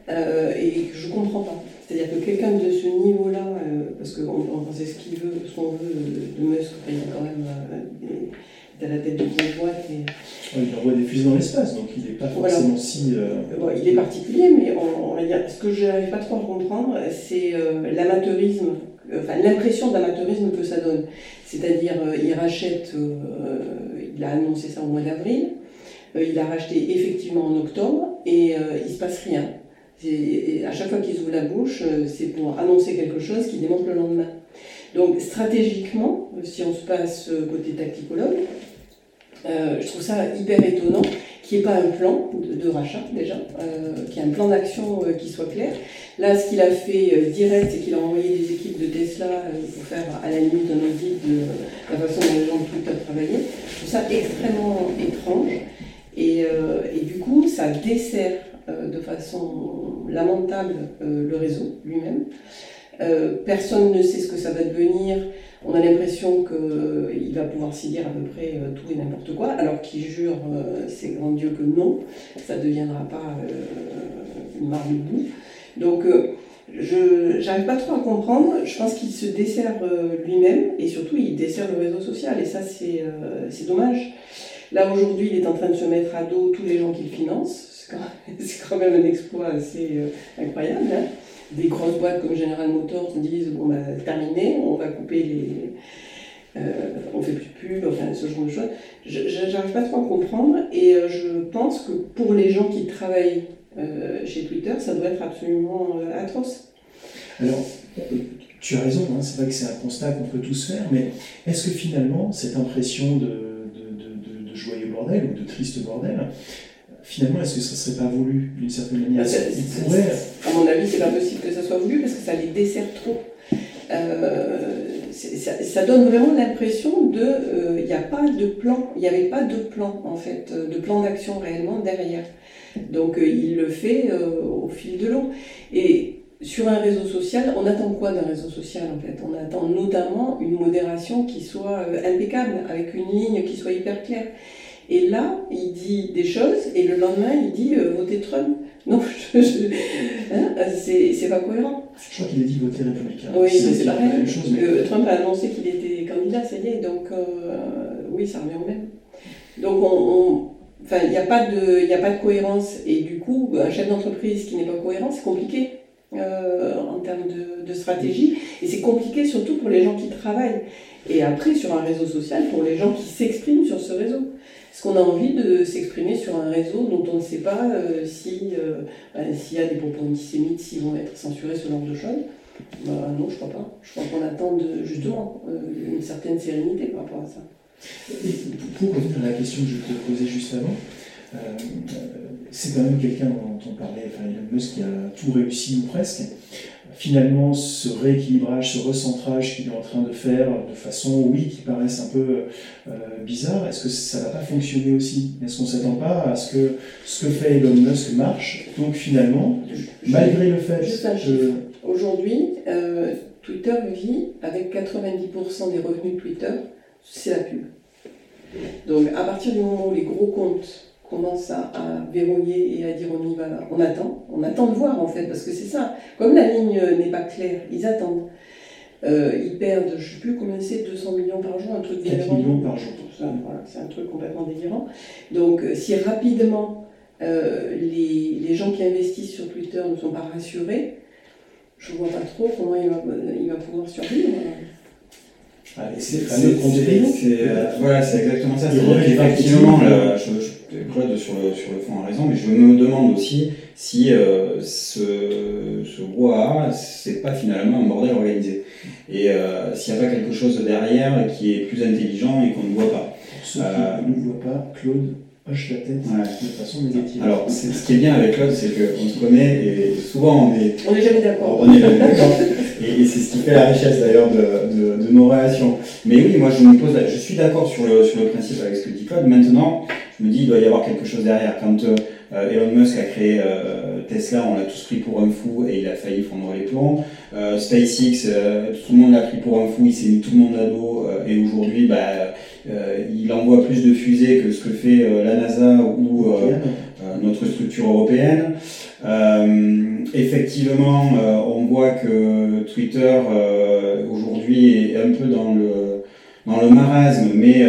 et que je ne comprends pas. C'est-à-dire que quelqu'un de ce niveau-là, parce qu'on on ce qu'il veut, ce qu'on veut de Musk, il y a quand même à la tête de grosse boîte. Et... il envoie des fusées dans l'espace, donc il n'est pas forcément si. Euh, il est particulier, mais on, va dire, ce que je n'arrive pas trop à comprendre, c'est euh, l'amateurisme, enfin l'impression d'amateurisme que ça donne. C'est-à-dire, euh, il rachète, il a annoncé ça au mois d'avril, il a racheté effectivement en octobre, et il ne se passe rien. Et à chaque fois qu'ils ouvrent la bouche, c'est pour annoncer quelque chose qui démontre le lendemain. Donc stratégiquement, si on se passe côté tacticologue, euh, je trouve ça hyper étonnant qu'il n'y ait pas un plan de, rachat déjà, euh, qu'il y ait un plan d'action euh, qui soit clair. Là, ce qu'il a fait direct, c'est qu'il a envoyé des équipes de Tesla pour faire à la limite un audit de la façon dont les gens de Twitter travaillaient. Je trouve ça extrêmement étrange. Et, et du coup, ça dessert de façon lamentable le réseau lui-même. Euh, personne ne sait ce que ça va devenir. On a l'impression qu'il euh, va pouvoir s'y dire à peu près euh, tout et n'importe quoi, alors qu'il jure, c'est grand Dieu que non, ça ne deviendra pas une marque boue. Donc, je n'arrive pas trop à comprendre. Je pense qu'il se dessert lui-même et surtout il dessert le réseau social. Et ça, c'est dommage. Là, aujourd'hui, il est en train de se mettre à dos tous les gens qu'il finance. C'est quand, même un exploit assez incroyable. Hein des grosses boîtes comme General Motors disent bon bah terminé, on va couper les. Euh, on fait plus de pub, enfin ce genre de choses. J'arrive pas trop à comprendre et euh, je pense que pour les gens qui travaillent euh, chez Twitter, ça doit être absolument euh, atroce. Alors, tu as raison, hein, c'est vrai que c'est un constat qu'on peut tous faire, mais est-ce que finalement cette impression de, de, de, de joyeux bordel ou de triste bordel, finalement, est-ce que ça serait pas voulu d'une certaine manière? À mon avis, c'est pas possible que ça soit voulu parce que ça les dessert trop. Euh, ça, donne vraiment l'impression de, il n'y a pas de plan, il n'y avait pas de plan en fait, de plan d'action réellement derrière. Donc il le fait au fil de l'eau. Et sur un réseau social, on attend quoi d'un réseau social en fait? On attend notamment une modération qui soit impeccable, avec une ligne qui soit hyper claire. Et là, il dit des choses et le lendemain, il dit euh, votez Trump. Non, je, hein, c'est pas cohérent. Je crois qu'il a dit voter républicain. Oui, c'est la même chose. Mais... Trump a annoncé qu'il était candidat, ça y est, donc euh, oui, ça revient au même. Donc on, enfin, il n'y a, pas de, a pas de cohérence et du coup, un chef d'entreprise qui n'est pas cohérent, c'est compliqué. Euh, en termes de, de stratégie et c'est compliqué surtout pour les gens qui travaillent et après sur un réseau social pour les gens qui s'expriment sur ce réseau. Est-ce qu'on a envie de s'exprimer sur un réseau dont on ne sait pas euh, euh, ben, s'il y a des propos antisémites, s'ils vont être censurés, ce genre de choses bah, Non, je crois pas. Je crois qu'on attend justement euh, une certaine sérénité par rapport à ça. Et pour revenir à la question que je te posais juste avant, c'est quand même quelqu'un dont on parlait, enfin Musk qui a tout réussi ou presque finalement ce rééquilibrage, ce recentrage qu'il est en train de faire de façon, oui, qui paraissent un peu euh, bizarre, est-ce que ça va pas fonctionner aussi? Est-ce qu'on ne s'attend pas à ce que ce que fait Elon Musk marche? Donc finalement, malgré le fait que... Aujourd'hui, euh, Twitter vit avec 90% des revenus de Twitter, c'est la pub. Donc à partir du moment où les gros comptes commence à, verrouiller et à dire on y va, on attend, on attend de voir en fait, parce que c'est ça. Comme la ligne n'est pas claire, ils attendent. Euh, ils perdent, je ne sais plus combien c'est, 200 millions par jour, un truc délirant. millions par jour. Voilà, c'est un truc complètement délirant. Donc euh, si rapidement euh, les, les, gens qui investissent sur Twitter ne sont pas rassurés, je ne vois pas trop comment il va, il va pouvoir survivre. c'est voilà, c'est exactement ça. C'est effectivement, je, Claude sur le, sur le fond a raison, mais je me demande aussi si euh, ce, ce brouhaha, c'est pas finalement un bordel organisé. Et euh, s'il n'y a pas quelque chose derrière qui est plus intelligent et qu'on ne voit pas. Ceux qui euh, ne voient pas, Claude hoche la tête de façon négative. Alors, ce qui est bien avec Claude, c'est qu'on se connaît et souvent on est. On n'est jamais d'accord. On est jamais d'accord. et, c'est ce qui fait la richesse d'ailleurs de, de, de, nos relations. Mais oui, moi je me pose, je suis d'accord sur le, sur le principe avec ce que dit Claude. Maintenant, je me dis, il doit y avoir quelque chose derrière. Quand euh, Elon Musk a créé euh, Tesla, on l'a tous pris pour un fou et il a failli fondre les plombs. Euh, SpaceX, tout le monde l'a pris pour un fou, il s'est mis tout le monde à dos et aujourd'hui, bah, il envoie plus de fusées que ce que fait la NASA ou notre structure européenne. effectivement, on voit que Twitter aujourd'hui est un peu dans le, dans le marasme, mais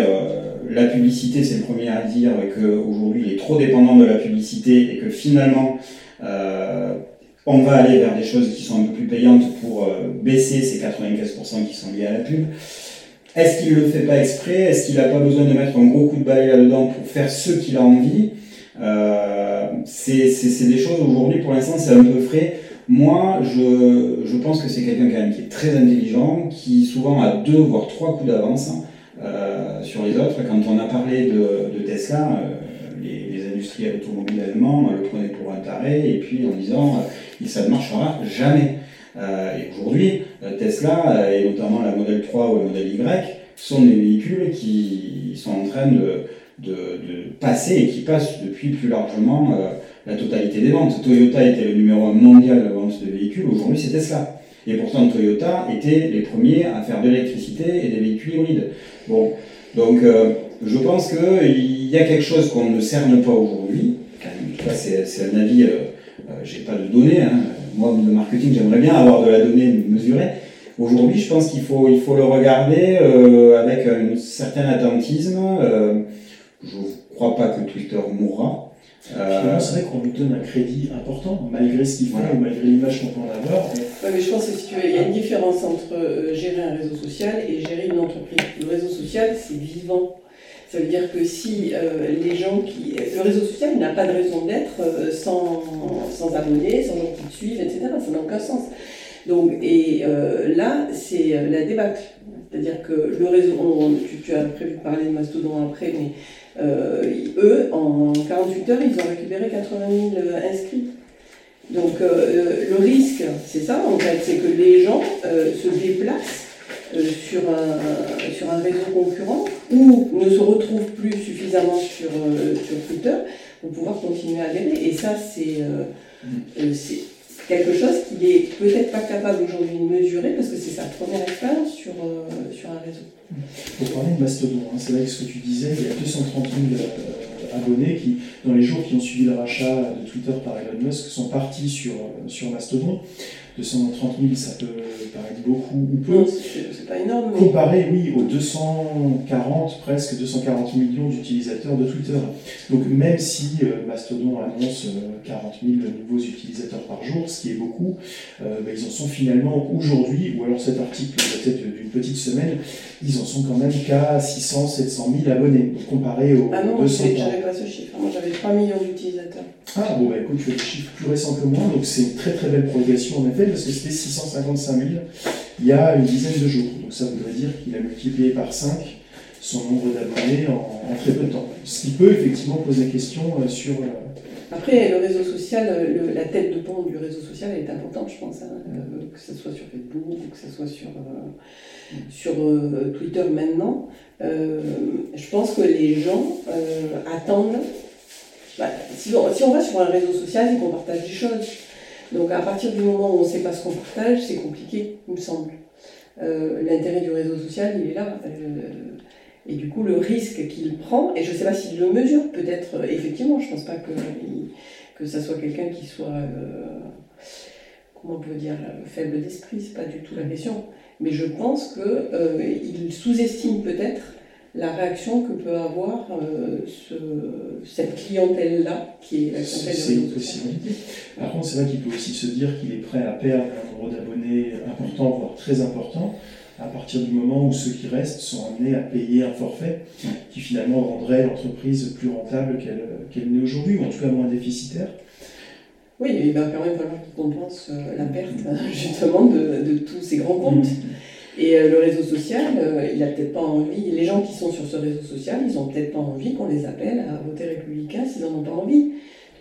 la publicité, c'est le premier à dire qu'aujourd'hui, il est trop dépendant de la publicité et que finalement, euh, on va aller vers des choses qui sont un peu plus payantes pour euh, baisser ces 95% qui sont liés à la pub. Est-ce qu'il ne le fait pas exprès? Est-ce qu'il n'a pas besoin de mettre un gros coup de balai là-dedans pour faire ce qu'il a envie? Euh, C'est des choses aujourd'hui, pour l'instant, c'est un peu frais. Moi, je, je pense que c'est quelqu'un quand même qui est très intelligent, qui souvent a deux voire trois coups d'avance. Euh, sur les autres. Quand on a parlé de, Tesla, euh, les, les, industriels automobiles allemands le prenaient pour un taré, et puis en disant euh, ça ne marchera jamais. et aujourd'hui, Tesla, et notamment la Model 3 ou la Model Y, sont des véhicules qui sont en train de, de, passer et qui passent depuis plus largement la totalité des ventes. Toyota était le numéro un mondial de vente de véhicules, aujourd'hui c'est Tesla. Et pourtant, Toyota était les premiers à faire de l'électricité et des véhicules hybrides. Bon, donc euh, je pense qu'il y a quelque chose qu'on ne cerne pas aujourd'hui. C'est un avis, euh, euh, j'ai pas de données. Hein. Moi, le marketing, j'aimerais bien avoir de la donnée mesurée. Aujourd'hui, je pense qu'il faut, il faut le regarder avec un certain attentisme. je ne crois pas que Twitter mourra. Euh, c'est vrai qu'on lui donne un crédit important, malgré ce qu'il fait, ou malgré l'image qu'on peut en avoir. Oui, mais je pense que si tu veux, il y a une différence entre euh, gérer un réseau social et gérer une entreprise. Le réseau social, c'est vivant. Ça veut dire que si euh, les gens qui. Le réseau social n'a pas de raison d'être sans, sans abonnés, sans gens qui te suivent, etc. Ça n'a aucun sens. Donc, et là, c'est la débâcle. C'est-à-dire que le réseau. tu, tu, as prévu de parler de Mastodon après, mais euh, eux, en 48 heures, ils ont récupéré 80 000 inscrits. Donc euh, le risque, c'est ça en fait, c'est que les gens euh, se déplacent sur, un, sur un réseau concurrent ou ne se retrouvent plus suffisamment sur, sur Twitter pour pouvoir continuer à adhérer. Et ça, c'est mm. c'est quelque chose qu'il est peut-être pas capable aujourd'hui de mesurer parce que c'est sa première expérience sur, sur un réseau. Pour parler de Mastodon, hein, c'est vrai que ce que tu disais, il y a 230 000 abonnés qui, dans les jours qui ont suivi le rachat de Twitter par Elon Musk, sont partis sur, sur Mastodon. 230 000, ça peut paraître beaucoup ou peu. C'est pas énorme. Comparé, oui, aux 240, presque 240 millions d'utilisateurs de Twitter. Donc même si euh, Mastodon annonce 40 euh, 000 nouveaux utilisateurs par jour, ce qui est beaucoup, euh, bah, ils en sont finalement aujourd'hui, ou alors cet article peut-être d'une petite semaine, ils en sont quand même qu'à 600, 700 000 abonnés. Donc comparé aux ah non, j'avais pas ce chiffre. Moi j'avais 3 millions d'utilisateurs. Ah bon, bah écoute, tu as des chiffres plus récents que moi, donc c'est une très très belle progression en effet parce que c'était 655 000 il y a une dizaine de jours. Donc ça voudrait dire qu'il a multiplié par 5 son nombre d'abonnés en, très peu de temps. Ce qui peut effectivement poser question euh, sur... Euh, Après, le réseau social, la tête de pont du réseau social est importante, je pense, hein, euh, que ce soit sur Facebook ou que ce soit sur, sur Twitter maintenant. je pense que les gens attendent... Bah, si, on, si on va sur un réseau social, c'est qu'on partage des choses. Donc à partir du moment où on ne sait pas ce qu'on partage, c'est compliqué, il me semble. Euh, l'intérêt du réseau social, il est là. Euh, et du coup, le risque qu'il prend, et je ne sais pas s'il le mesure, peut-être, euh, effectivement, je ne pense pas que, que ça soit quelqu'un qui soit, comment on peut dire, faible d'esprit, c'est pas du tout la question. Mais je pense qu'il sous-estime peut-être la réaction que peut avoir euh, cette clientèle-là, qui est la clientèle de possibilité. Par contre, c'est vrai qu'il peut aussi se dire qu'il est prêt à perdre un nombre d'abonnés important, voire très important, à partir du moment où ceux qui restent sont amenés à payer un forfait qui finalement rendrait l'entreprise plus rentable qu'elle n'est aujourd'hui, ou en tout cas moins déficitaire. Oui, il va quand même falloir qu'il compense euh, la perte justement de, de tous ces grands comptes. Mm. Et euh, le réseau social, euh, il n'a peut-être pas envie, les gens qui sont sur ce réseau social, ils n'ont peut-être pas envie qu'on les appelle à voter républicain s'ils n'en ont pas envie.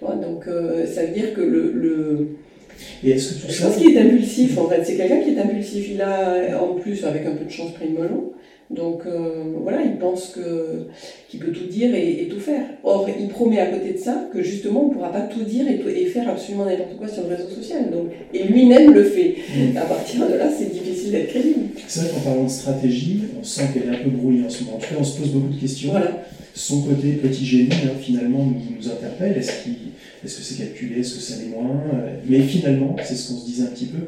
Donc euh, ça veut dire que le. Et est-ce que tout Je pense qu'il est impulsif en fait. C'est quelqu'un qui est impulsif. Il a en plus, avec un peu de chance, pris le melon. Donc voilà, il pense que, qu'il peut tout dire et, tout faire. Or, il promet à côté de ça que justement, on ne pourra pas tout dire et, et faire absolument n'importe quoi sur le réseau social. Donc, et lui-même le fait. Mm. À partir de là, c'est difficile d'être crédible. C'est vrai qu'en parlant de stratégie, on sent qu'elle est un peu brouillée en ce moment. En tout cas, on se pose beaucoup de questions. Voilà. Son côté petit génie, hein, finalement, nous, nous interpelle. Est-ce, que c'est calculé? Est-ce que ça l'est moins? Mais finalement, c'est ce qu'on se disait un petit peu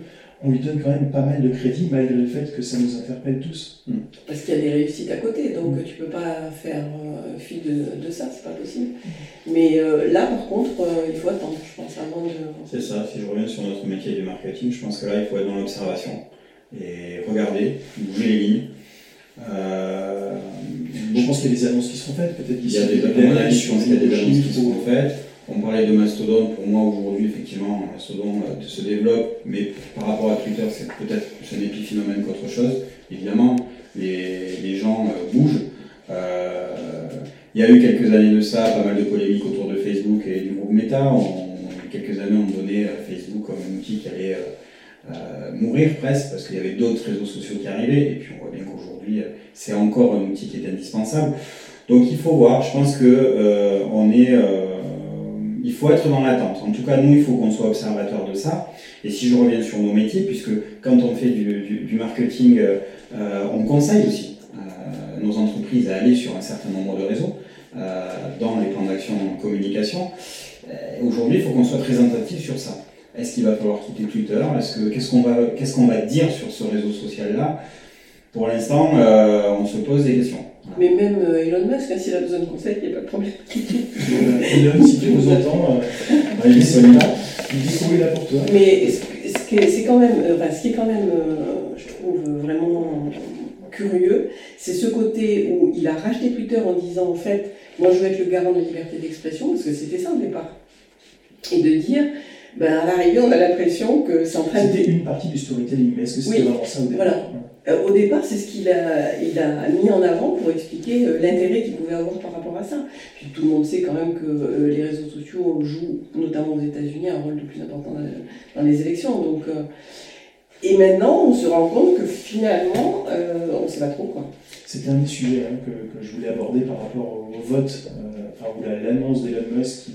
on lui donne quand même pas mal de crédit malgré le fait que ça nous interpelle tous. Mm. Parce qu'il y a des réussites à côté, donc mm. tu peux pas faire euh, fi de, de, ça, c'est pas possible. Mm. Mais euh, là, par contre, euh, il faut attendre, je pense, avant de. C'est ça, si je reviens sur notre métier du marketing, je pense que là, il faut être dans l'observation et regarder, bouger les lignes. je pense qu'il y a des annonces qui seront faites, peut-être d'ici. Il y a des, annonces qui sont faites. On parlait de Mastodon, pour moi aujourd'hui, effectivement, Mastodon euh, se développe, mais par rapport à Twitter, c'est peut-être plus un épiphénomène qu'autre chose. Évidemment, les, gens euh, bougent. Euh, il y a eu quelques années de ça, pas mal de polémiques autour de Facebook et du groupe Meta. On, quelques années, on donnait Facebook comme un outil qui allait mourir presque, parce qu'il y avait d'autres réseaux sociaux qui arrivaient, et puis on voit bien qu'aujourd'hui, c'est encore un outil qui est indispensable. Donc il faut voir, je pense que on est il faut être dans l'attente. En tout cas, nous, il faut qu'on soit observateur de ça. Et si je reviens sur nos métiers, puisque quand on fait du, marketing, euh, on conseille aussi euh, nos entreprises à aller sur un certain nombre de réseaux euh, dans les plans d'action communication. Aujourd'hui, il faut qu'on soit présentatif sur ça. Est-ce qu'il va falloir quitter Twitter? Qu'est-ce qu'on va, qu'est-ce qu'on va dire sur ce réseau social-là? Pour l'instant, on se pose des questions. Mais même euh, Elon Musk, hein, s'il a besoin de conseils, il n'y a pas de problème. Elon, si tu nous entends, euh, il est là pour toi. Mais ce, qui est, quand même, euh, ce qui est quand même, je trouve, vraiment curieux, c'est ce côté où il a racheté Twitter en disant, en fait, moi je veux être le garant de la liberté d'expression, parce que c'était ça au départ. Et de dire, ben, à l'arrivée, on a l'impression que c'est en train de... C'était une partie du storytelling, mais est-ce que c'était vraiment ça au départ Voilà. Euh, au départ, c'est ce qu'il a, il a mis en avant pour expliquer euh, l'intérêt qu'il pouvait avoir par rapport à ça. Puis tout le monde sait quand même que euh, les réseaux sociaux jouent, notamment aux États-Unis, un rôle de plus important dans, les élections. Donc, Et maintenant, on se rend compte que finalement, on ne sait pas trop quoi. C'était un des sujets hein, que, que, je voulais aborder par rapport au, vote, enfin, ou l'annonce d'Elon Musk qui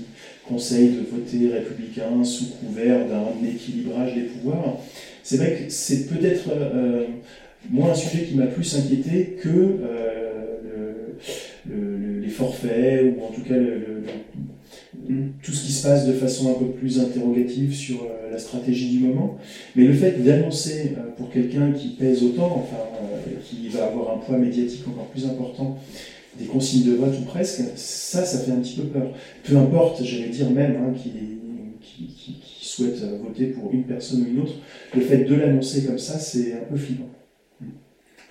conseille de voter républicain sous couvert d'un équilibrage des pouvoirs. C'est vrai que c'est peut-être euh, moins un sujet qui m'a plus inquiété que euh, le, les forfaits, ou en tout cas tout ce qui se passe de façon un peu plus interrogative sur euh, la stratégie du moment. Mais le fait d'annoncer pour quelqu'un qui pèse autant, enfin, qui va avoir un poids médiatique encore plus important, des consignes de vote ou presque, ça, ça fait un petit peu peur. Peu importe, j'allais dire même, hein, qui, qui, qui, souhaite voter pour une personne ou une autre, le fait de l'annoncer comme ça, c'est un peu flippant.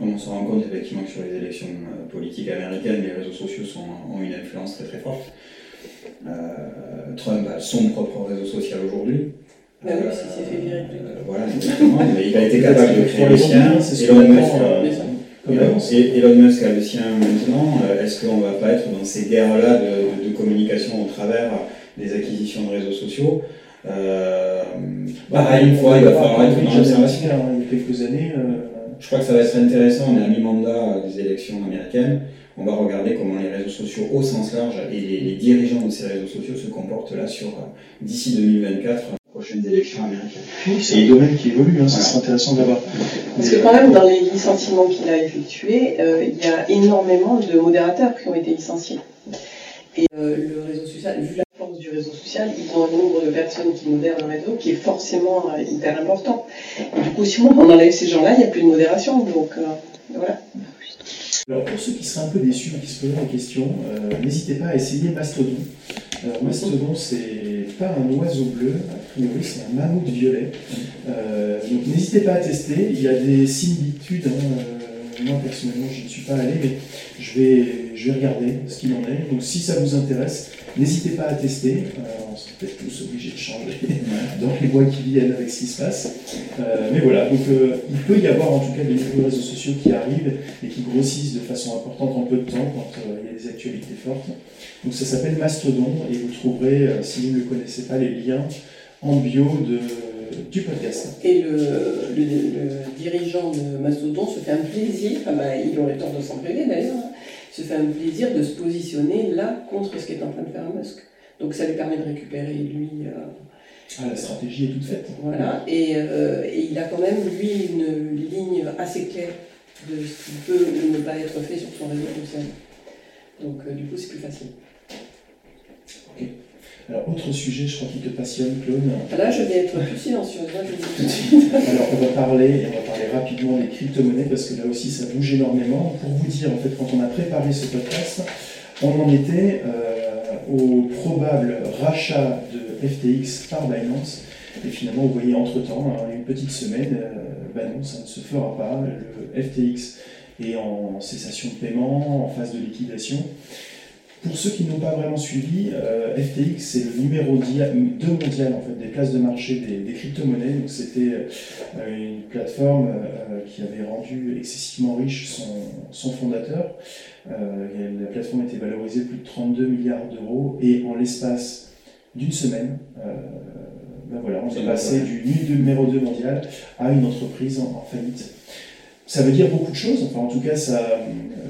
On se rend compte effectivement que sur les élections euh, politiques américaines, les réseaux sociaux sont, ont une influence très très forte. Euh, Trump a son propre réseau social aujourd'hui. Bah oui, s'est fait virer. Euh, voilà, exactement. il a été capable de créer le sien. Elon Musk, et Elon Musk a le sien maintenant. Euh, est-ce qu'on ne va pas être dans ces guerres-là de, communication au travers des acquisitions de réseaux sociaux euh, bah, une fois, il va falloir être dans l'observation. Il y a quelques années. Euh, Je crois que ça va être intéressant. On est à mi-mandat des élections américaines. On va regarder comment les réseaux sociaux au sens large et les, dirigeants de ces réseaux sociaux se comportent là sur d'ici 2024 prochaines élections américaines. c'est un domaine qui évolue, hein, ça serait intéressant d'avoir. Parce que quand même, dans les licenciements qu'il a effectués, euh, il y a énormément de modérateurs qui ont été licenciés. Et euh, le réseau social, vu la force du réseau social, ils ont un nombre de personnes qui modèrent le réseau qui est forcément euh, hyper important. Et du coup, si on enlève ces gens-là, il n'y a plus de modération. Donc voilà. Alors pour ceux qui seraient un peu déçus, qui se posent la question, n'hésitez pas à essayer Mastodon. Alors Mastodon, c'est pas un oiseau bleu, a priori c'est un mammouth violet. Euh, donc n'hésitez pas à tester, il y a des similitudes. Hein, euh, moi personnellement je ne suis pas allé, mais je vais, je vais regarder ce qu'il en est. Donc si ça vous intéresse, n'hésitez pas à tester. Euh, on peut-être tous obligés de changer dans les mois qui viennent avec ce qui se passe. mais voilà, donc il peut y avoir en tout cas des nouveaux réseaux sociaux qui arrivent et qui grossissent de façon importante en peu de temps quand il y a des actualités fortes. Donc ça s'appelle Mastodon et vous trouverez, si vous ne le connaissez pas, les liens en bio de, du podcast. Et le, dirigeant de Mastodon se fait un plaisir, enfin, bah, il aurait tort de s'en d'ailleurs, hein, se fait un plaisir de se positionner là contre ce qu'est en train de faire Musk. Donc ça lui permet de récupérer lui. Euh, ah, la stratégie est toute faite. Voilà, et, euh, et, il a quand même lui une ligne assez claire de ce qui peut ou ne pas être fait sur son réseau social. Donc euh, du coup c'est plus facile. Ok. Alors, autre sujet, je crois qu'il te passionne, Claude. Là, je vais être plus silencieuse. Là, je tout de suite. Alors, on va parler, et on va parler rapidement des crypto-monnaies, parce que là aussi, ça bouge énormément. Pour vous dire, en fait, quand on a préparé ce podcast, on en était euh, au probable rachat de FTX par Binance. Et finalement, vous voyez, entre-temps, hein, une petite semaine, ben non, ça ne se fera pas. Le FTX est en cessation de paiement, en phase de liquidation. Pour ceux qui n'ont pas vraiment suivi, euh, FTX c'est le numéro 2 mondial en fait, des places de marché des, crypto-monnaies. Donc c'était euh, une plateforme euh, qui avait rendu excessivement riche son, fondateur. la plateforme était valorisée plus de 32 milliards d'euros et en l'espace d'une semaine, ben voilà, on est passé du numéro 2 mondial à une entreprise en faillite. Ça veut dire beaucoup de choses, enfin en tout cas, ça,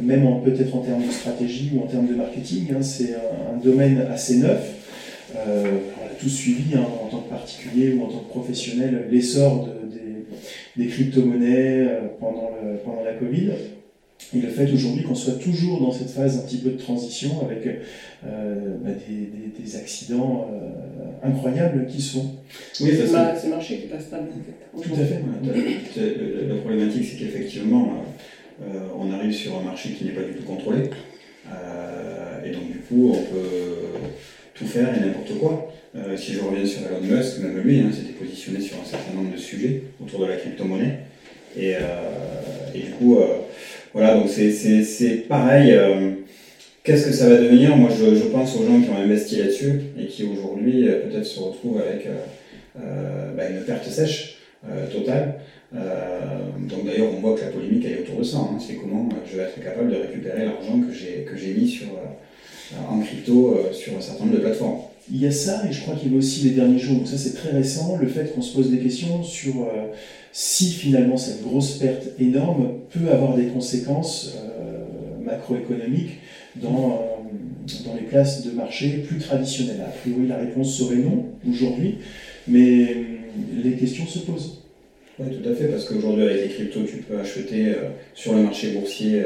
même peut-être en termes de stratégie ou en termes de marketing, hein, c'est un, domaine assez neuf. Euh, on a tous suivi hein, en tant que particulier ou en tant que professionnel l'essor des, crypto-monnaies euh, pendant la Covid. Et le fait aujourd'hui qu'on soit toujours dans cette phase un petit peu de transition avec euh, bah, des, des, accidents euh, incroyables qui sont. Oui, c'est le marché qui passe stable en fait. Tout à fait. La problématique, c'est qu'effectivement, euh, on arrive sur un marché qui n'est pas du tout contrôlé. et donc, du coup, on peut tout faire et n'importe quoi. si je reviens sur Elon Musk, même lui hein, s'était positionné sur un certain nombre de sujets autour de la crypto-monnaie. Et, et, du coup, voilà, donc c'est pareil. Euh, qu'est-ce que ça va devenir? Moi, je, pense aux gens qui ont investi là-dessus et qui aujourd'hui euh, peut-être se retrouvent avec euh, bah, une perte sèche totale. donc d'ailleurs, on voit que la polémique elle est autour de ça. Hein. C'est comment je vais être capable de récupérer l'argent que j'ai mis sur, en crypto sur un certain nombre de plateformes. il y a ça, et je crois qu'il y a aussi les derniers jours, donc ça c'est très récent, le fait qu'on se pose des questions sur si finalement cette grosse perte énorme peut avoir des conséquences euh, macroéconomiques dans, euh, dans les places de marché plus traditionnelles. A priori, la réponse serait non aujourd'hui, mais euh, les questions se posent. Oui, tout à fait, parce qu'aujourd'hui, avec les cryptos, tu peux acheter sur le marché boursier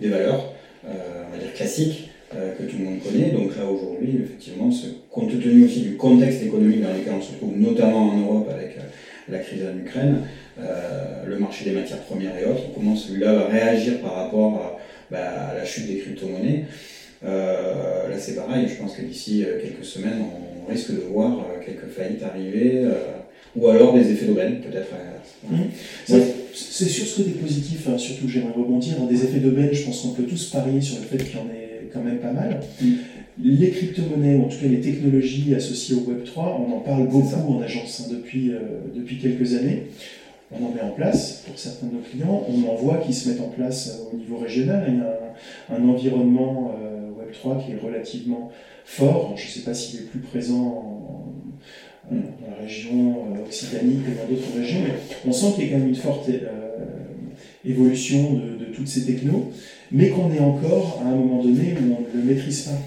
des valeurs, on va dire classiques, que tout le monde connaît. Donc là, aujourd'hui, effectivement, compte tenu aussi du contexte économique dans lequel on se trouve, notamment en Europe avec la crise en Ukraine, euh, le marché des matières premières et autres, comment celui-là va réagir par rapport à, bah, à la chute des crypto-monnaies. Euh, là, c'est pareil, je pense que d'ici euh, quelques semaines, on risque de voir quelques faillites arriver, euh, ou alors des effets d'aubaine, peut-être. à l'inverse. C'est- C'est sur ce côté positif, hein, surtout j'aimerais rebondir. hein, Des effets d'aubaine, je pense qu'on peut tous parier sur le fait qu'il y en ait quand même pas mal. Mm. Les crypto-monnaies, ou en tout cas les technologies associées au Web3, on en parle beaucoup en agence hein, depuis, euh, depuis quelques années. On en met en place pour certains de nos clients. On en voit qui se mettent en place euh, au niveau régional. Il y a un, un environnement euh, Web3 qui est relativement fort. Je ne sais pas s'il est plus présent en- en- dans la région Occitanie que dans d'autres régions, mais on sent qu'il y a quand même une forte évolution de, de toutes ces technos, mais qu'on est encore à un moment donné où on ne le maîtrise pas.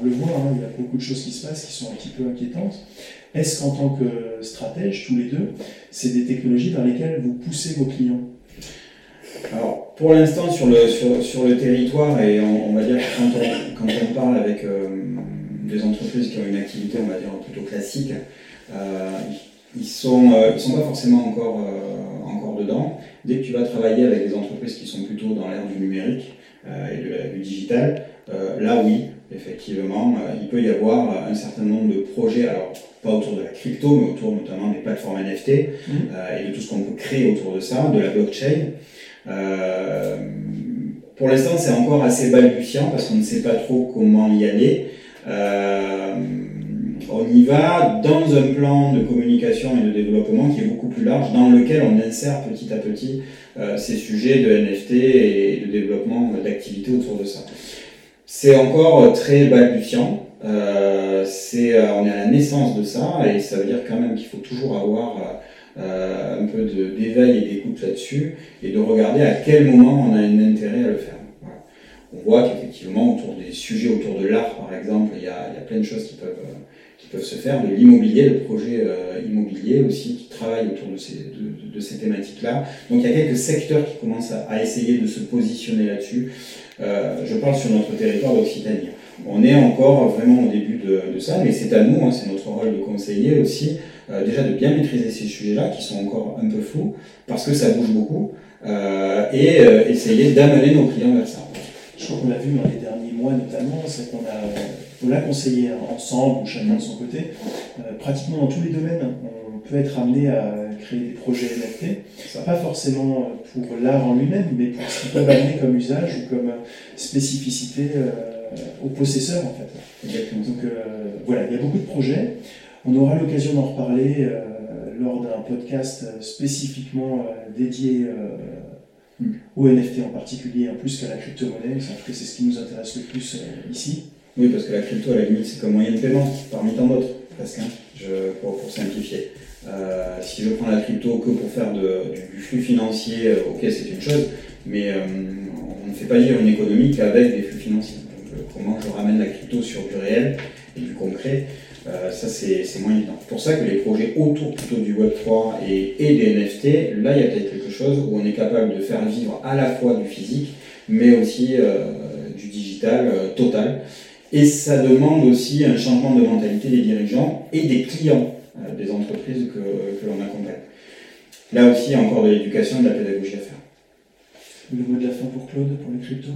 On le voit, il y a beaucoup de choses qui se passent qui sont un petit peu inquiétantes. Est-ce qu'en tant que stratège, tous les deux, c'est des technologies vers lesquelles vous poussez vos clients? Alors, pour l'instant, sur le, sur, le territoire, et on, va dire que quand on, quand on parle avec euh, des entreprises qui ont une activité, on va dire, plutôt classique, euh, ils sont, euh, sont pas forcément encore, encore dedans. Dès que tu vas travailler avec des entreprises qui sont plutôt dans l'ère du numérique et de du digital, là oui, effectivement, euh, il peut y avoir un certain nombre de projets, alors pas autour de la crypto, mais autour notamment des plateformes NFT euh, et de tout ce qu'on peut créer autour de ça, de la blockchain. Euh, pour l'instant, c'est encore assez balbutiant parce qu'on ne sait pas trop comment y aller. Euh, on y va dans un plan de communication et de développement qui est beaucoup plus large, dans lequel on insère petit à petit euh, ces sujets de NFT et de développement d'activités autour de ça. C'est encore très balbutiant. Euh, c'est, euh, on est à la naissance de ça et ça veut dire quand même qu'il faut toujours avoir euh, euh, un peu d'éveil et d'écoute là-dessus et de regarder à quel moment on a un intérêt à le faire. On voit qu'effectivement, autour des sujets autour de l'art, par exemple, il y a, y a plein de choses qui peuvent, euh, qui peuvent se faire, de l'immobilier, de projets euh, immobiliers aussi qui travaillent autour de ces, de, de- thématiques-là. Donc il y a quelques secteurs qui commencent à essayer de se positionner là-dessus. Euh, je parle sur notre territoire d'Occitanie. On est encore vraiment au début de, ça, mais c'est à nous, hein, c'est notre rôle de conseiller aussi, euh, déjà de bien maîtriser ces sujets-là qui sont encore un peu flous, parce que ça bouge beaucoup, euh, et essayer d'amener nos clients vers ça. Je crois qu'on l'a vu dans les derniers mois notamment, c'est qu'on a, on l'a conseillé ensemble, ou chacun de son côté, pratiquement dans tous les domaines. On peut être amené à créer des projets NFT, Ça. pas forcément pour l'art en lui-même, mais pour ce qu'ils peuvent amener comme usage ou comme spécificité euh, aux possesseurs en fait. Exactement. Donc euh, voilà, il y a beaucoup de projets. On aura l'occasion d'en reparler euh, lors d'un podcast euh, spécifiquement euh, dédié euh, Mm. aux NFT en particulier, en plus qu'à la crypto-monnaie. En tout cas, c'est ce qui nous intéresse le plus euh, ici. Oui, parce que la crypto, à la limite, c'est comme moyen de paiement, parmi tant d'autres, je, pour, simplifier. Euh, si je prends la crypto que pour faire du, flux financier, euh, ok, c'est une chose, mais euh, on ne fait pas vivre une économie qu'avec des flux financiers. Donc, comment je ramène la crypto sur du réel et du concret, ça c'est moins évident. C'est pour ça que les projets autour plutôt du Web3 et, des NFT, là il y a peut-être quelque chose où on est capable de faire vivre à la fois du physique, mais aussi du digital total. Et ça demande aussi un changement de mentalité des dirigeants et des clients euh, des entreprises que, que l'on accompagne. Là aussi, il y a encore de l'éducation et de la pédagogie à faire. Le mot de la fin pour Claude, pour les cryptos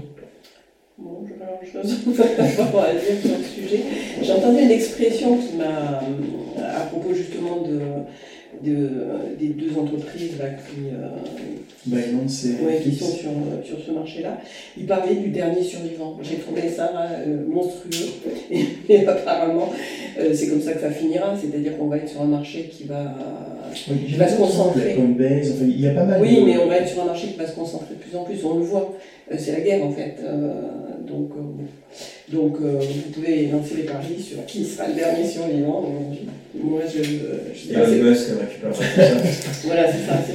Bon, je n'ai pas grand-chose à dire sur le sujet. J'ai entendu une expression qui m'a, à propos justement de, de- des deux entreprises là, qui, euh, Binance et ouais, qui sont sur, sur ce marché-là. Ils parlaient du dernier survivant. J'ai trouvé ça euh, monstrueux. Et, et apparemment, euh, c'est comme ça que ça finira. C'est-à-dire qu'on va être sur un marché qui va. Oui, Il va se concentrer. Il y a Coinbase, enfin, il y a pas mal Oui, de- mais on va être sur un marché qui va se concentrer de plus en plus. On le voit. Euh, c'est la guerre en fait. Euh, donc, euh, donc euh, vous pouvez lancer les paris sur qui sera le dernier survivant. Moi, je, Elon c'est- Musk récupère. Voilà, c'est ça, c'est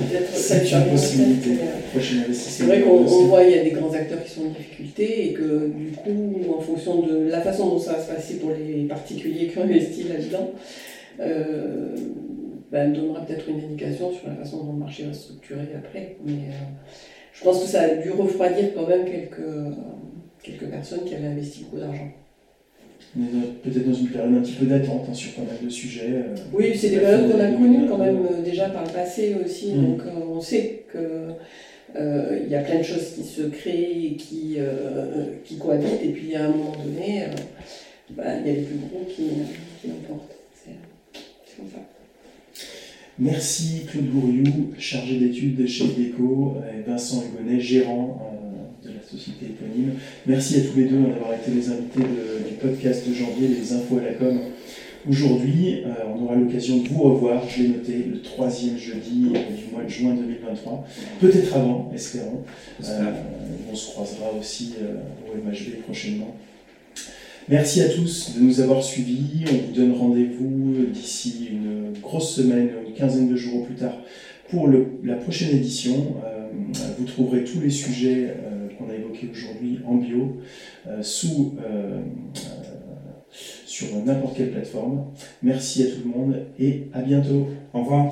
peut-être une possibilité. euh, C'est vrai qu'on on voit il y a des grands acteurs qui sont en difficulté et que du coup, en fonction de la façon dont ça va se passer pour les particuliers qui ont investi là-dedans, euh, ben, donnera peut-être une indication sur la façon dont le marché va se structurer après. Mais euh, je pense que ça a dû refroidir quand même quelques, quelques personnes qui avaient investi beaucoup d'argent. On est peut-être dans une période un petit peu d'attente hein, sur pas mal de sujets. euh, Oui, c'est des périodes qu'on a connues quand 2022. même euh, déjà par le passé aussi, Mm. donc euh, on sait que il y a plein de choses qui se créent et qui, qui cohabitent, et puis à un moment donné, bah, il y a les plus gros qui, qui l'emportent. C'est comme ça. Merci Claude Gouriou, chargé d'études chez Deco, et Vincent Hugonnet, gérant société éponyme. Merci à tous les deux d'avoir été les invités de- du podcast de janvier, les infos à la com. Aujourd'hui, euh, on aura l'occasion de vous revoir, je l'ai noté, le troisième jeudi du mois de juin 2023. Peut-être avant, espérons. Euh, on se croisera aussi euh, au MHB prochainement. Merci à tous de nous avoir suivis. On vous donne rendez-vous d'ici une grosse semaine, une quinzaine de jours au plus tard, pour le- la prochaine édition. Vous trouverez tous les sujets aujourd'hui en bio euh, sous, euh, euh, sur n'importe quelle plateforme. Merci à tout le monde et à bientôt. Au revoir.